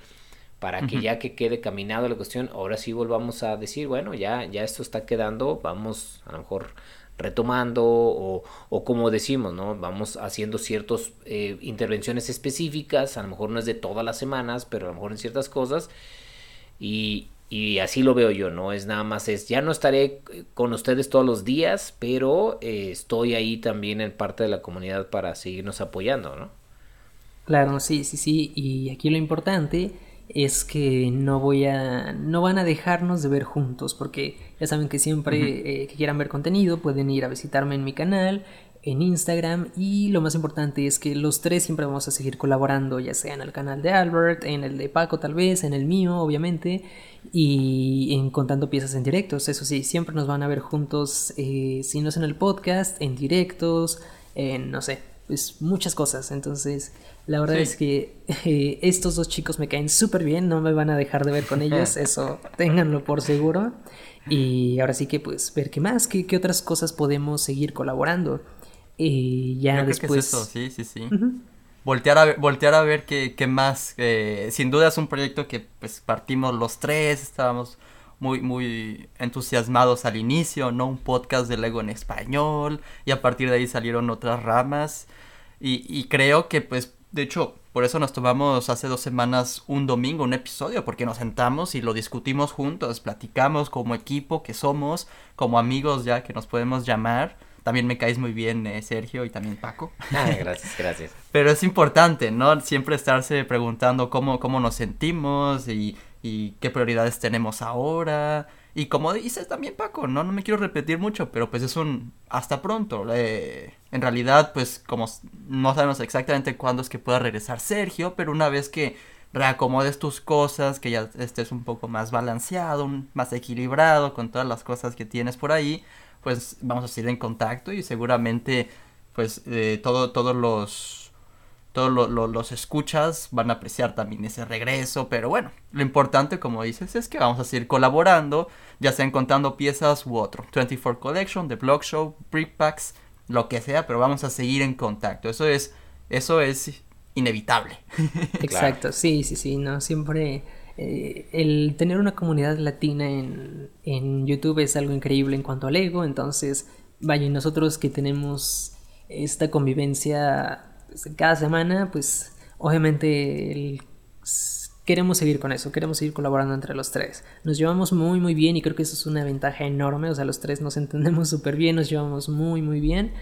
para que ya que quede caminado la cuestión, ahora sí volvamos a decir, bueno, ya, ya esto está quedando, vamos a lo mejor retomando o, o, como decimos, ¿no? Vamos haciendo ciertas eh, intervenciones específicas, a lo mejor no es de todas las semanas, pero a lo mejor en ciertas cosas. Y, y así lo veo yo, ¿no? Es nada más, es, ya no estaré con ustedes todos los días, pero eh, estoy ahí también en parte de la comunidad para seguirnos apoyando, ¿no? Claro, sí, sí, sí. Y aquí lo importante es que no voy a no van a dejarnos de ver juntos porque ya saben que siempre eh, que quieran ver contenido pueden ir a visitarme en mi canal en Instagram y lo más importante es que los tres siempre vamos a seguir colaborando ya sea en el canal de Albert en el de Paco tal vez en el mío obviamente y en contando piezas en directos. Eso sí siempre nos van a ver juntos eh, si no es en el podcast en directos en no sé pues muchas cosas. Entonces la verdad es que eh, estos dos chicos me caen súper bien, no me van a dejar de ver con ellos, eso ténganlo por seguro. Y ahora sí que pues ver qué más, qué, qué otras cosas podemos seguir colaborando. Y ya después... eso, sí, sí, sí. Voltear a voltear a ver qué, qué más. Eh, sin duda es un proyecto que pues partimos los tres, estábamos muy, muy entusiasmados al inicio, ¿no? Un podcast de Lego en español y a partir de ahí salieron otras ramas y, y creo que pues de hecho, por eso nos tomamos hace dos semanas un domingo, un episodio, porque nos sentamos y lo discutimos juntos, platicamos como equipo que somos, como amigos ya que nos podemos llamar. También me caes muy bien, eh, Sergio, y también Paco. Ah, gracias, gracias. Pero es importante, ¿no? Siempre estarse preguntando cómo, cómo nos sentimos y, y qué prioridades tenemos ahora. Y como dices también Paco, no, no me quiero repetir mucho, pero pues es un hasta pronto. Eh, en realidad, pues como no sabemos exactamente cuándo es que pueda regresar Sergio, pero una vez que reacomodes tus cosas, que ya estés un poco más balanceado, más equilibrado con todas las cosas que tienes por ahí, pues vamos a seguir en contacto y seguramente pues eh, todo, todos los todos los escuchas van a apreciar también ese regreso, pero bueno, lo importante como dices es que vamos a seguir colaborando, ya sea contando piezas u otro, 24 Collection, The Blog Show, Brickpacks, lo que sea, pero vamos a seguir en contacto, eso es, eso es inevitable. Exacto, sí, sí, sí, no, siempre eh, el tener una comunidad latina en, en YouTube es algo increíble en cuanto al ego, entonces, vaya, nosotros que tenemos esta convivencia pues, cada semana, pues obviamente queremos seguir con eso, queremos seguir colaborando entre los tres. Nos llevamos muy muy bien y creo que eso es una ventaja enorme, o sea, los tres nos entendemos súper bien, nos llevamos muy muy bien.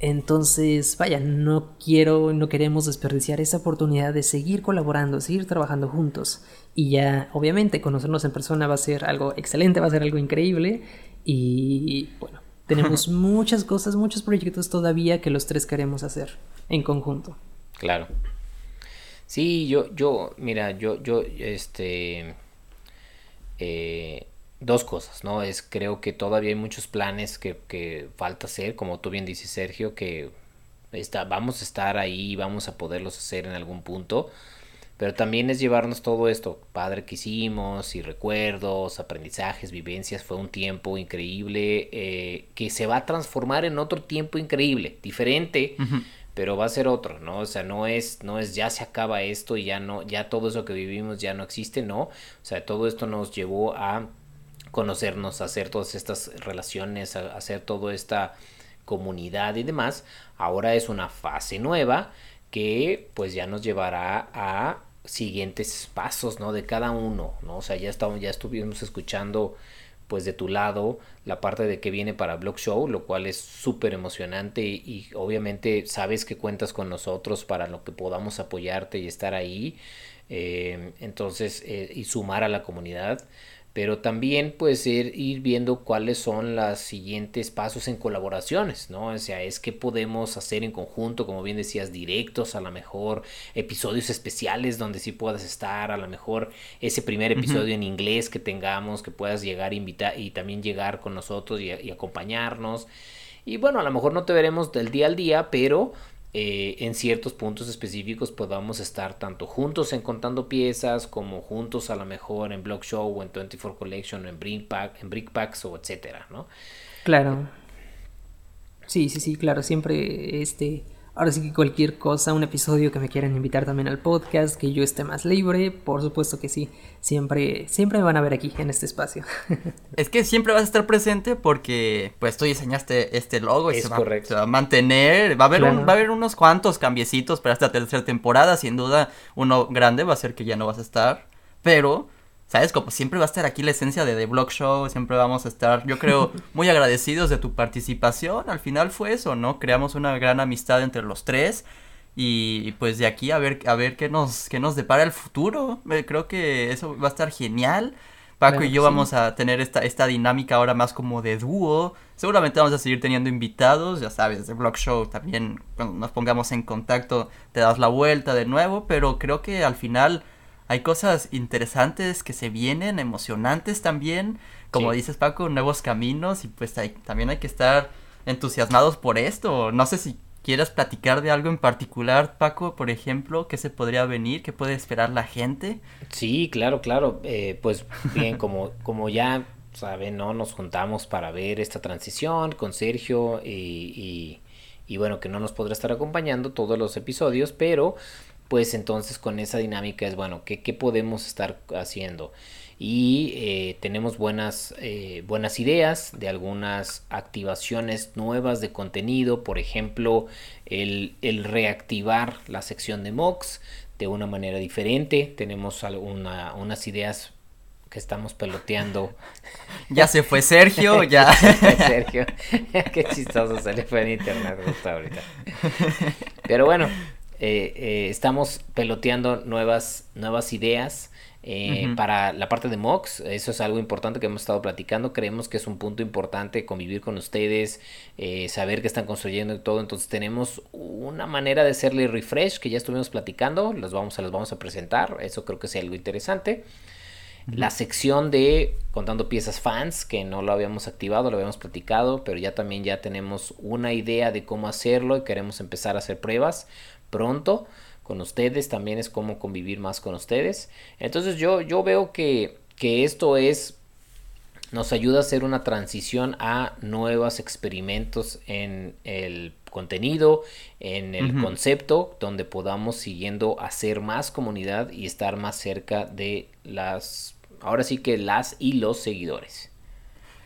Entonces, vaya, no quiero, no queremos desperdiciar esa oportunidad de seguir colaborando, seguir trabajando juntos. Y ya, obviamente, conocernos en persona va a ser algo excelente, va a ser algo increíble. Y bueno, tenemos muchas cosas, muchos proyectos todavía que los tres queremos hacer en conjunto. Claro. Sí, yo, yo, mira, yo, yo, este, eh, dos cosas, ¿no? Es, creo que todavía hay muchos planes que, que falta hacer, como tú bien dices, Sergio, que está, vamos a estar ahí, vamos a poderlos hacer en algún punto pero también es llevarnos todo esto, padre que hicimos y recuerdos, aprendizajes, vivencias, fue un tiempo increíble eh, que se va a transformar en otro tiempo increíble, diferente, pero va a ser otro, ¿no? O sea, no es, no es ya se acaba esto y ya no, ya todo eso que vivimos ya no existe, no, o sea, todo esto nos llevó a conocernos, a hacer todas estas relaciones, a hacer toda esta comunidad y demás, ahora es una fase nueva que pues ya nos llevará a siguientes pasos, ¿no? De cada uno, ¿no? O sea, ya estamos, ya estuvimos escuchando pues de tu lado la parte de que viene para Blog Show, lo cual es súper emocionante y, obviamente sabes que cuentas con nosotros para lo que podamos apoyarte y estar ahí, eh, entonces, eh, y sumar a la comunidad pero también pues ir, ir, viendo cuáles son los siguientes pasos en colaboraciones, ¿no? O sea, es que podemos hacer en conjunto, como bien decías, directos, a lo mejor episodios especiales donde sí puedas estar, a lo mejor ese primer episodio en inglés que tengamos, que puedas llegar invitar y también llegar con nosotros y, y acompañarnos. Y bueno, a lo mejor no te veremos del día al día, pero eh, en ciertos puntos específicos podamos estar tanto juntos en contando piezas como juntos a lo mejor en Blog Show o en 24 Collection o en Brickpack, en Brickpacks o etcétera, ¿no? Claro. Sí, sí, sí, claro, siempre este Ahora sí que cualquier cosa, un episodio que me quieran invitar también al podcast, que yo esté más libre, por supuesto que sí. Siempre, siempre me van a ver aquí en este espacio. es que siempre vas a estar presente porque pues tú diseñaste este logo y se, va, a mantener. Va a haber va a haber unos cuantos cambiecitos para esta tercera temporada. Sin duda, uno grande va a ser que ya no vas a estar. Pero ¿Sabes? Como siempre va a estar aquí la esencia de The Blog Show, siempre vamos a estar, yo creo, muy agradecidos de tu participación. Al final fue eso, ¿no? Creamos una gran amistad entre los tres y pues de aquí a ver a ver qué nos qué nos depara el futuro. Creo que eso va a estar genial. Paco y yo vamos a tener esta, esta dinámica ahora más como de dúo. Seguramente vamos a seguir teniendo invitados, ya sabes, The Blog Show también, cuando nos pongamos en contacto, te das la vuelta de nuevo, pero creo que al final hay cosas interesantes que se vienen, emocionantes también, como dices Paco, nuevos caminos y pues también hay que estar entusiasmados por esto. No sé si quieras platicar de algo en particular, Paco, por ejemplo, qué se podría venir, qué puede esperar la gente. Sí, claro, claro. Eh, pues bien, como, como ya saben, ¿no? Nos juntamos para ver esta transición con Sergio y, y, y bueno, que no nos podrá estar acompañando todos los episodios, pero pues entonces con esa dinámica es, bueno, ¿qué, podemos estar haciendo? y eh, tenemos buenas, eh, buenas ideas de algunas activaciones nuevas de contenido, por ejemplo, el, el reactivar la sección de MOX de una manera diferente. Tenemos alguna, unas ideas que estamos peloteando. Ya se fue Sergio, ya. Sergio, qué chistoso se le fue en internet justo ahorita. Pero bueno, eh, eh, estamos peloteando nuevas, nuevas ideas. Eh. Para la parte de MOX, eso es algo importante que hemos estado platicando. Creemos que es un punto importante convivir con ustedes, eh, saber que están construyendo y todo. Entonces, tenemos una manera de hacerle refresh que ya estuvimos platicando. Los vamos a, los vamos a presentar. Eso creo que es algo interesante. La sección de contando piezas fans, que no lo habíamos activado, lo habíamos platicado, pero ya también ya tenemos una idea de cómo hacerlo y queremos empezar a hacer pruebas pronto con ustedes. También es cómo convivir más con ustedes. Entonces yo, yo veo que, que esto es nos ayuda a hacer una transición a nuevos experimentos en el contenido, en el concepto, donde podamos siguiendo hacer más comunidad y estar más cerca de las, ahora sí que las y los seguidores.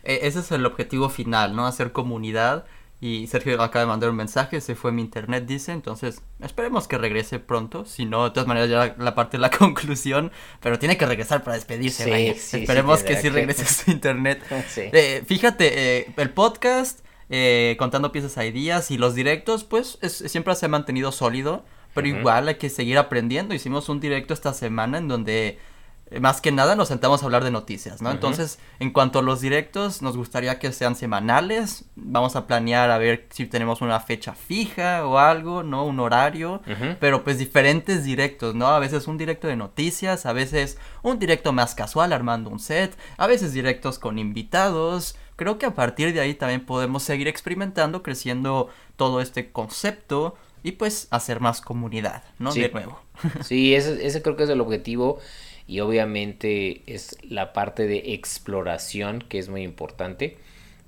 E- Ese es el objetivo final, ¿no? Hacer comunidad. Y Sergio acaba de mandar un mensaje, se fue mi internet, dice. Entonces, esperemos que regrese pronto. Si no, de todas maneras, ya la, parte de la conclusión. Pero tiene que regresar para despedirse, Sí, vaya. sí, sí, esperemos que sí regrese su internet. Sí. Eh, fíjate, eh, el podcast, eh, contando piezas a días y los directos, pues es- siempre se ha mantenido sólido. Pero igual hay que seguir aprendiendo. Hicimos un directo esta semana en donde más que nada nos sentamos a hablar de noticias, ¿no? Entonces, en cuanto a los directos, nos gustaría que sean semanales. Vamos a planear a ver si tenemos una fecha fija o algo, ¿no? Un horario. Pero pues diferentes directos, ¿no? A veces un directo de noticias, a veces un directo más casual armando un set, a veces directos con invitados. Creo que a partir de ahí también podemos seguir experimentando, creciendo todo este concepto y pues hacer más comunidad, ¿no? Sí. De nuevo. Sí, ese, ese creo que es el objetivo y obviamente es la parte de exploración que es muy importante.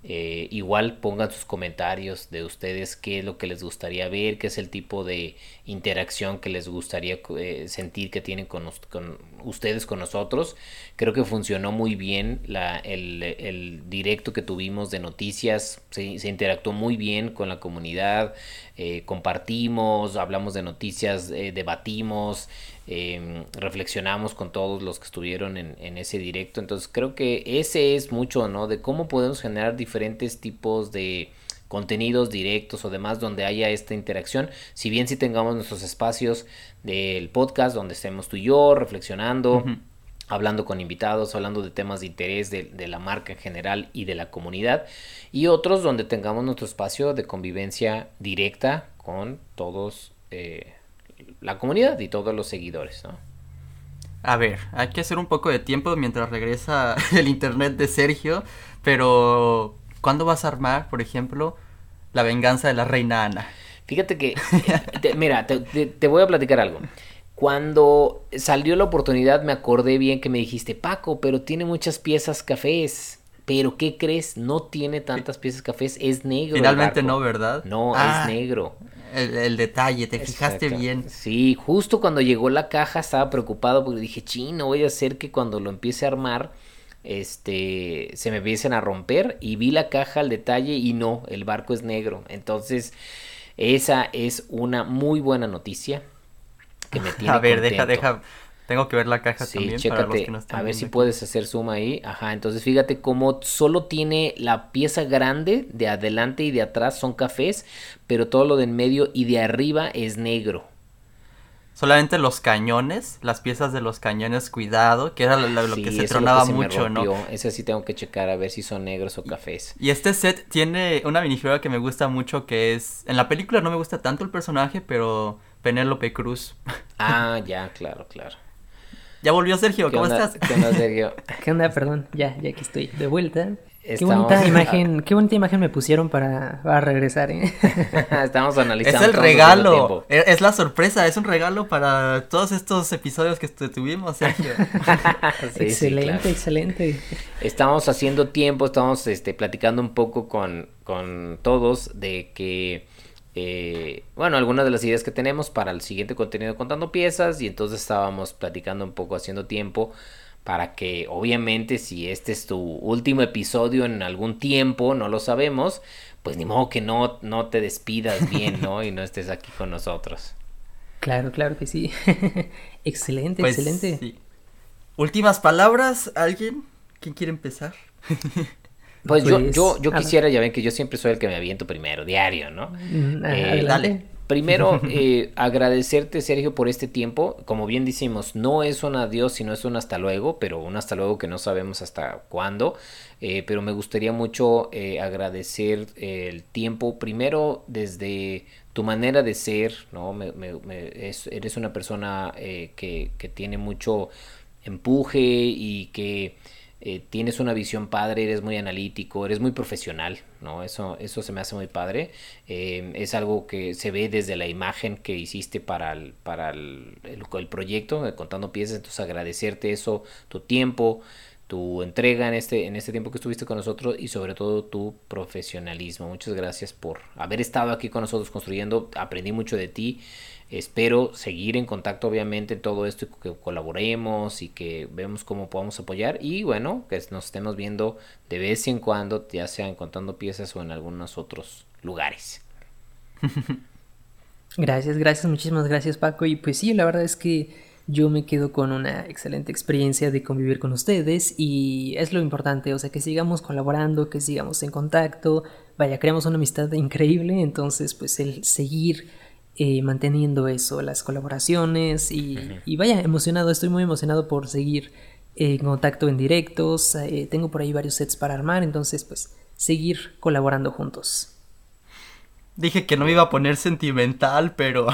Eh, igual pongan sus comentarios de ustedes qué es lo que les gustaría ver, qué es el tipo de interacción que les gustaría eh, sentir que tienen con, con ustedes, con nosotros. Creo que funcionó muy bien la, el, el directo que tuvimos de noticias, se, interactuó muy bien con la comunidad, eh, compartimos, hablamos de noticias, debatimos, eh, reflexionamos con todos los que estuvieron en, en ese directo. Entonces creo que ese es mucho, ¿no? De cómo podemos generar diferentes tipos de contenidos directos o demás donde haya esta interacción. Si bien si tengamos nuestros espacios del podcast donde estemos tú y yo reflexionando, hablando con invitados, hablando de temas de interés de, de la marca en general y de la comunidad, y otros donde tengamos nuestro espacio de convivencia directa con todos eh, la comunidad y todos los seguidores, ¿no? A ver, hay que hacer un poco de tiempo mientras regresa el internet de Sergio, pero ¿cuándo vas a armar, por ejemplo, la venganza de la reina Ana? Fíjate que, eh, te- mira, te, te- te voy a platicar algo. Cuando salió la oportunidad me acordé bien que me dijiste, Paco, pero tiene muchas piezas cafés. Pero ¿qué crees? No tiene tantas piezas cafés, es negro. Finalmente no, ¿verdad? No, Ah, es negro. El, el detalle, te fijaste bien. Sí, justo cuando llegó la caja estaba preocupado porque dije, chino, voy a hacer que cuando lo empiece a armar, este, se me empiecen a romper y vi la caja al detalle y no, el barco es negro. Entonces, esa es una muy buena noticia que me tiene A ver, deja, deja. Tengo que ver la caja Sí, también para los que no están a ver si aquí. puedes hacer zoom ahí. Ajá, entonces fíjate cómo solo tiene la pieza grande de adelante y de atrás son cafés, pero todo lo de en medio y de arriba es negro. Solamente los cañones, las piezas de los cañones, cuidado, que era lo, lo- lo Sí, que se que tronaba se mucho, ¿no? Ese sí tengo que checar a ver si son negros o cafés. Y este set tiene una minifigura que me gusta mucho, que es... En la película no me gusta tanto el personaje, pero Penélope Cruz. Ah, ya, claro, claro. Ya volvió Sergio, ¿Qué ¿cómo onda, estás? ¿Qué onda, Sergio? ¿Qué onda? Perdón, ya, ya aquí estoy de vuelta. Qué bonita imagen, qué bonita imagen me pusieron para, para regresar, ¿eh? Estamos analizando. Es el regalo, e- es la sorpresa, es un regalo para todos estos episodios que tu- tuvimos, Sergio. Sí, sí, excelente, claro. excelente. Estamos haciendo tiempo, estamos este, platicando un poco con, con todos de que, eh, bueno, algunas de las ideas que tenemos para el siguiente contenido contando piezas y entonces estábamos platicando un poco, haciendo tiempo para que obviamente si este es tu último episodio en algún tiempo, no lo sabemos, pues ni modo que no, no te despidas bien, ¿no? Y no estés aquí con nosotros. Claro, claro que sí. excelente, Pues, excelente. sí. Últimas palabras, ¿alguien? ¿Quién quiere empezar? Pues, yo, Pues, yo, yo ver. quisiera, ya ven que yo siempre soy el que me aviento primero, diario, ¿no? Mm, Eh, dale. Primero, eh, agradecerte, Sergio, por este tiempo. Como bien decimos, no es un adiós, sino es un hasta luego, pero un hasta luego que no sabemos hasta cuándo. Eh, pero me gustaría mucho eh, agradecer el tiempo, primero desde tu manera de ser, ¿no? Me- me- me- es- eres una persona eh, que, que tiene mucho empuje y que eh, tienes una visión padre, eres muy analítico, eres muy profesional, ¿no? Eso, eso se me hace muy padre. Eh, es algo que se ve desde la imagen que hiciste para el, para el, el- proyecto, Contando Piezas, entonces agradecerte eso, tu tiempo, tu entrega en este, en este tiempo que estuviste con nosotros y sobre todo tu profesionalismo. Muchas gracias por haber estado aquí con nosotros construyendo, aprendí mucho de ti. Espero seguir en contacto obviamente en todo esto y que colaboremos y que vemos cómo podamos apoyar y bueno, que nos estemos viendo de vez en cuando, ya sea en contando piezas o en algunos otros lugares. Gracias, gracias, muchísimas gracias Paco. Y pues sí, la verdad es que yo me quedo con una excelente experiencia de convivir con ustedes y es lo importante, o sea, que sigamos colaborando, que sigamos en contacto, vaya, creamos una amistad increíble, entonces pues el seguir eh, manteniendo eso, las colaboraciones y, y vaya, emocionado, estoy muy emocionado por seguir en contacto en directos, eh, tengo por ahí varios sets para armar, entonces pues seguir colaborando juntos. Dije que no me iba a poner sentimental, pero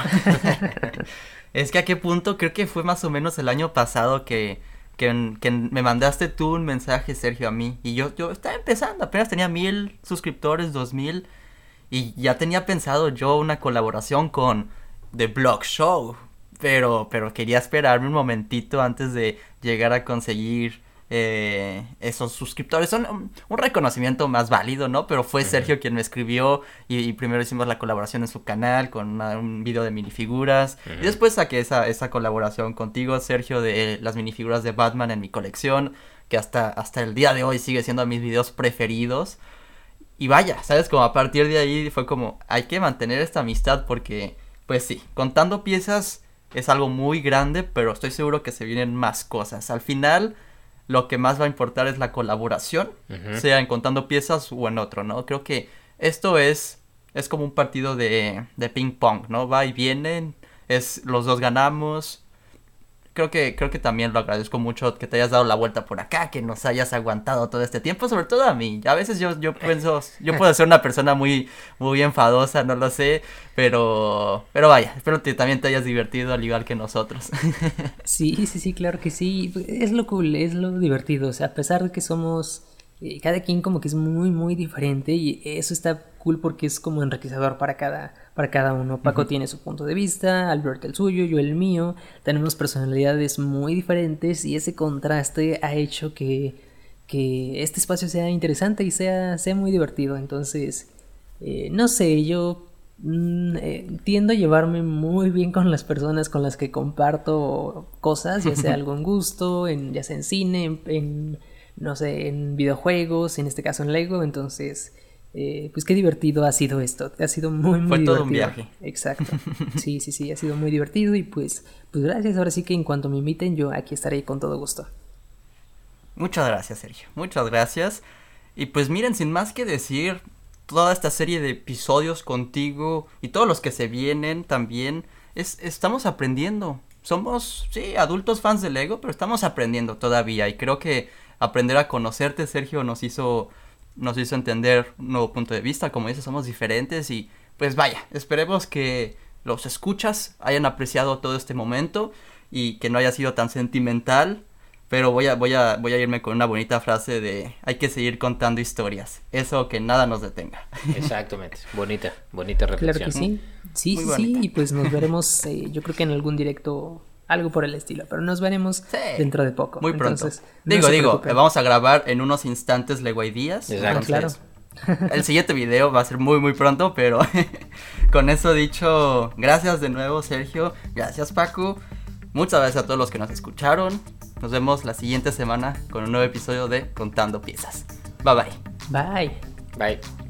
es que a qué punto creo que fue más o menos el año pasado que, que, que me mandaste tú un mensaje, Sergio, a mí. Y yo, yo estaba empezando, apenas tenía mil suscriptores, dos mil. Y ya tenía pensado yo una colaboración con The Blog Show. Pero, pero quería esperarme un momentito antes de llegar a conseguir eh, esos suscriptores. Son un, un reconocimiento más válido, ¿no? Pero fue Sergio quien me escribió y, y primero hicimos la colaboración en su canal con una- un video de minifiguras. Y después saqué esa, esa colaboración contigo, Sergio, de las minifiguras de Batman en mi colección, que hasta, hasta el día de hoy sigue siendo mis videos preferidos. Y vaya, ¿sabes? Como a partir de ahí fue como, hay que mantener esta amistad porque, pues sí, contando piezas es algo muy grande, pero estoy seguro que se vienen más cosas. Al final, lo que más va a importar es la colaboración, sea en contando piezas o en otro, ¿no? Creo que esto es, es como un partido de, de ping pong, ¿no? Va y viene, es, los dos ganamos. Creo que, creo que también lo agradezco mucho que te hayas dado la vuelta por acá, que nos hayas aguantado todo este tiempo, sobre todo a mí. A veces yo, yo pienso, yo puedo ser una persona muy, muy enfadosa, no lo sé, pero, pero vaya, espero que también te hayas divertido al igual que nosotros. Sí, sí, sí, claro que sí. Es lo cool, es lo divertido. O sea, a pesar de que somos. eh, cada quien como que es muy, muy diferente. Y eso está cool porque es como enriquecedor para cada, para cada uno. Paco tiene su punto de vista, Albert el suyo, yo el mío. Tenemos personalidades muy diferentes. Y ese contraste ha hecho que, que este espacio sea interesante y sea, sea muy divertido. Entonces, eh, no sé, yo mm, eh, tiendo a llevarme muy bien con las personas con las que comparto cosas, ya sea algún gusto, en, ya sea en cine, en, en, no sé, en videojuegos, en este caso en Lego, entonces, eh, pues qué divertido ha sido esto, ha sido muy, muy Fue divertido. todo un viaje. Exacto, sí, sí, sí, ha sido muy divertido y pues, pues gracias, ahora sí que en cuanto me inviten yo aquí estaré con todo gusto. Muchas gracias, Sergio. Muchas gracias. Y pues miren, sin más que decir, toda esta serie de episodios contigo y todos los que se vienen también, es, estamos aprendiendo. Somos, sí, adultos fans de Lego, pero estamos aprendiendo todavía. Y creo que aprender a conocerte, Sergio, nos hizo, nos hizo entender un nuevo punto de vista. Como dices, somos diferentes y pues vaya, esperemos que los escuchas hayan apreciado todo este momento y que no haya sido tan sentimental. Pero voy a, voy a, voy a irme con una bonita frase de hay que seguir contando historias. Eso que nada nos detenga. Exactamente, bonita, bonita Claro reflexión. que sí, sí, Muy sí, bonita. sí, y pues nos veremos, eh, yo creo que en algún directo, algo por el estilo, pero nos veremos Sí. dentro de poco. Muy pronto. Entonces, no digo, se digo, preocupen. vamos a grabar en unos instantes Lego Días. Exacto. Claro. El siguiente video va a ser muy muy pronto, pero con eso dicho, gracias de nuevo Sergio, gracias Paco, muchas gracias a todos los que nos escucharon, Nos vemos la siguiente semana con un nuevo episodio de Contando Piezas. Bye bye. Bye. Bye.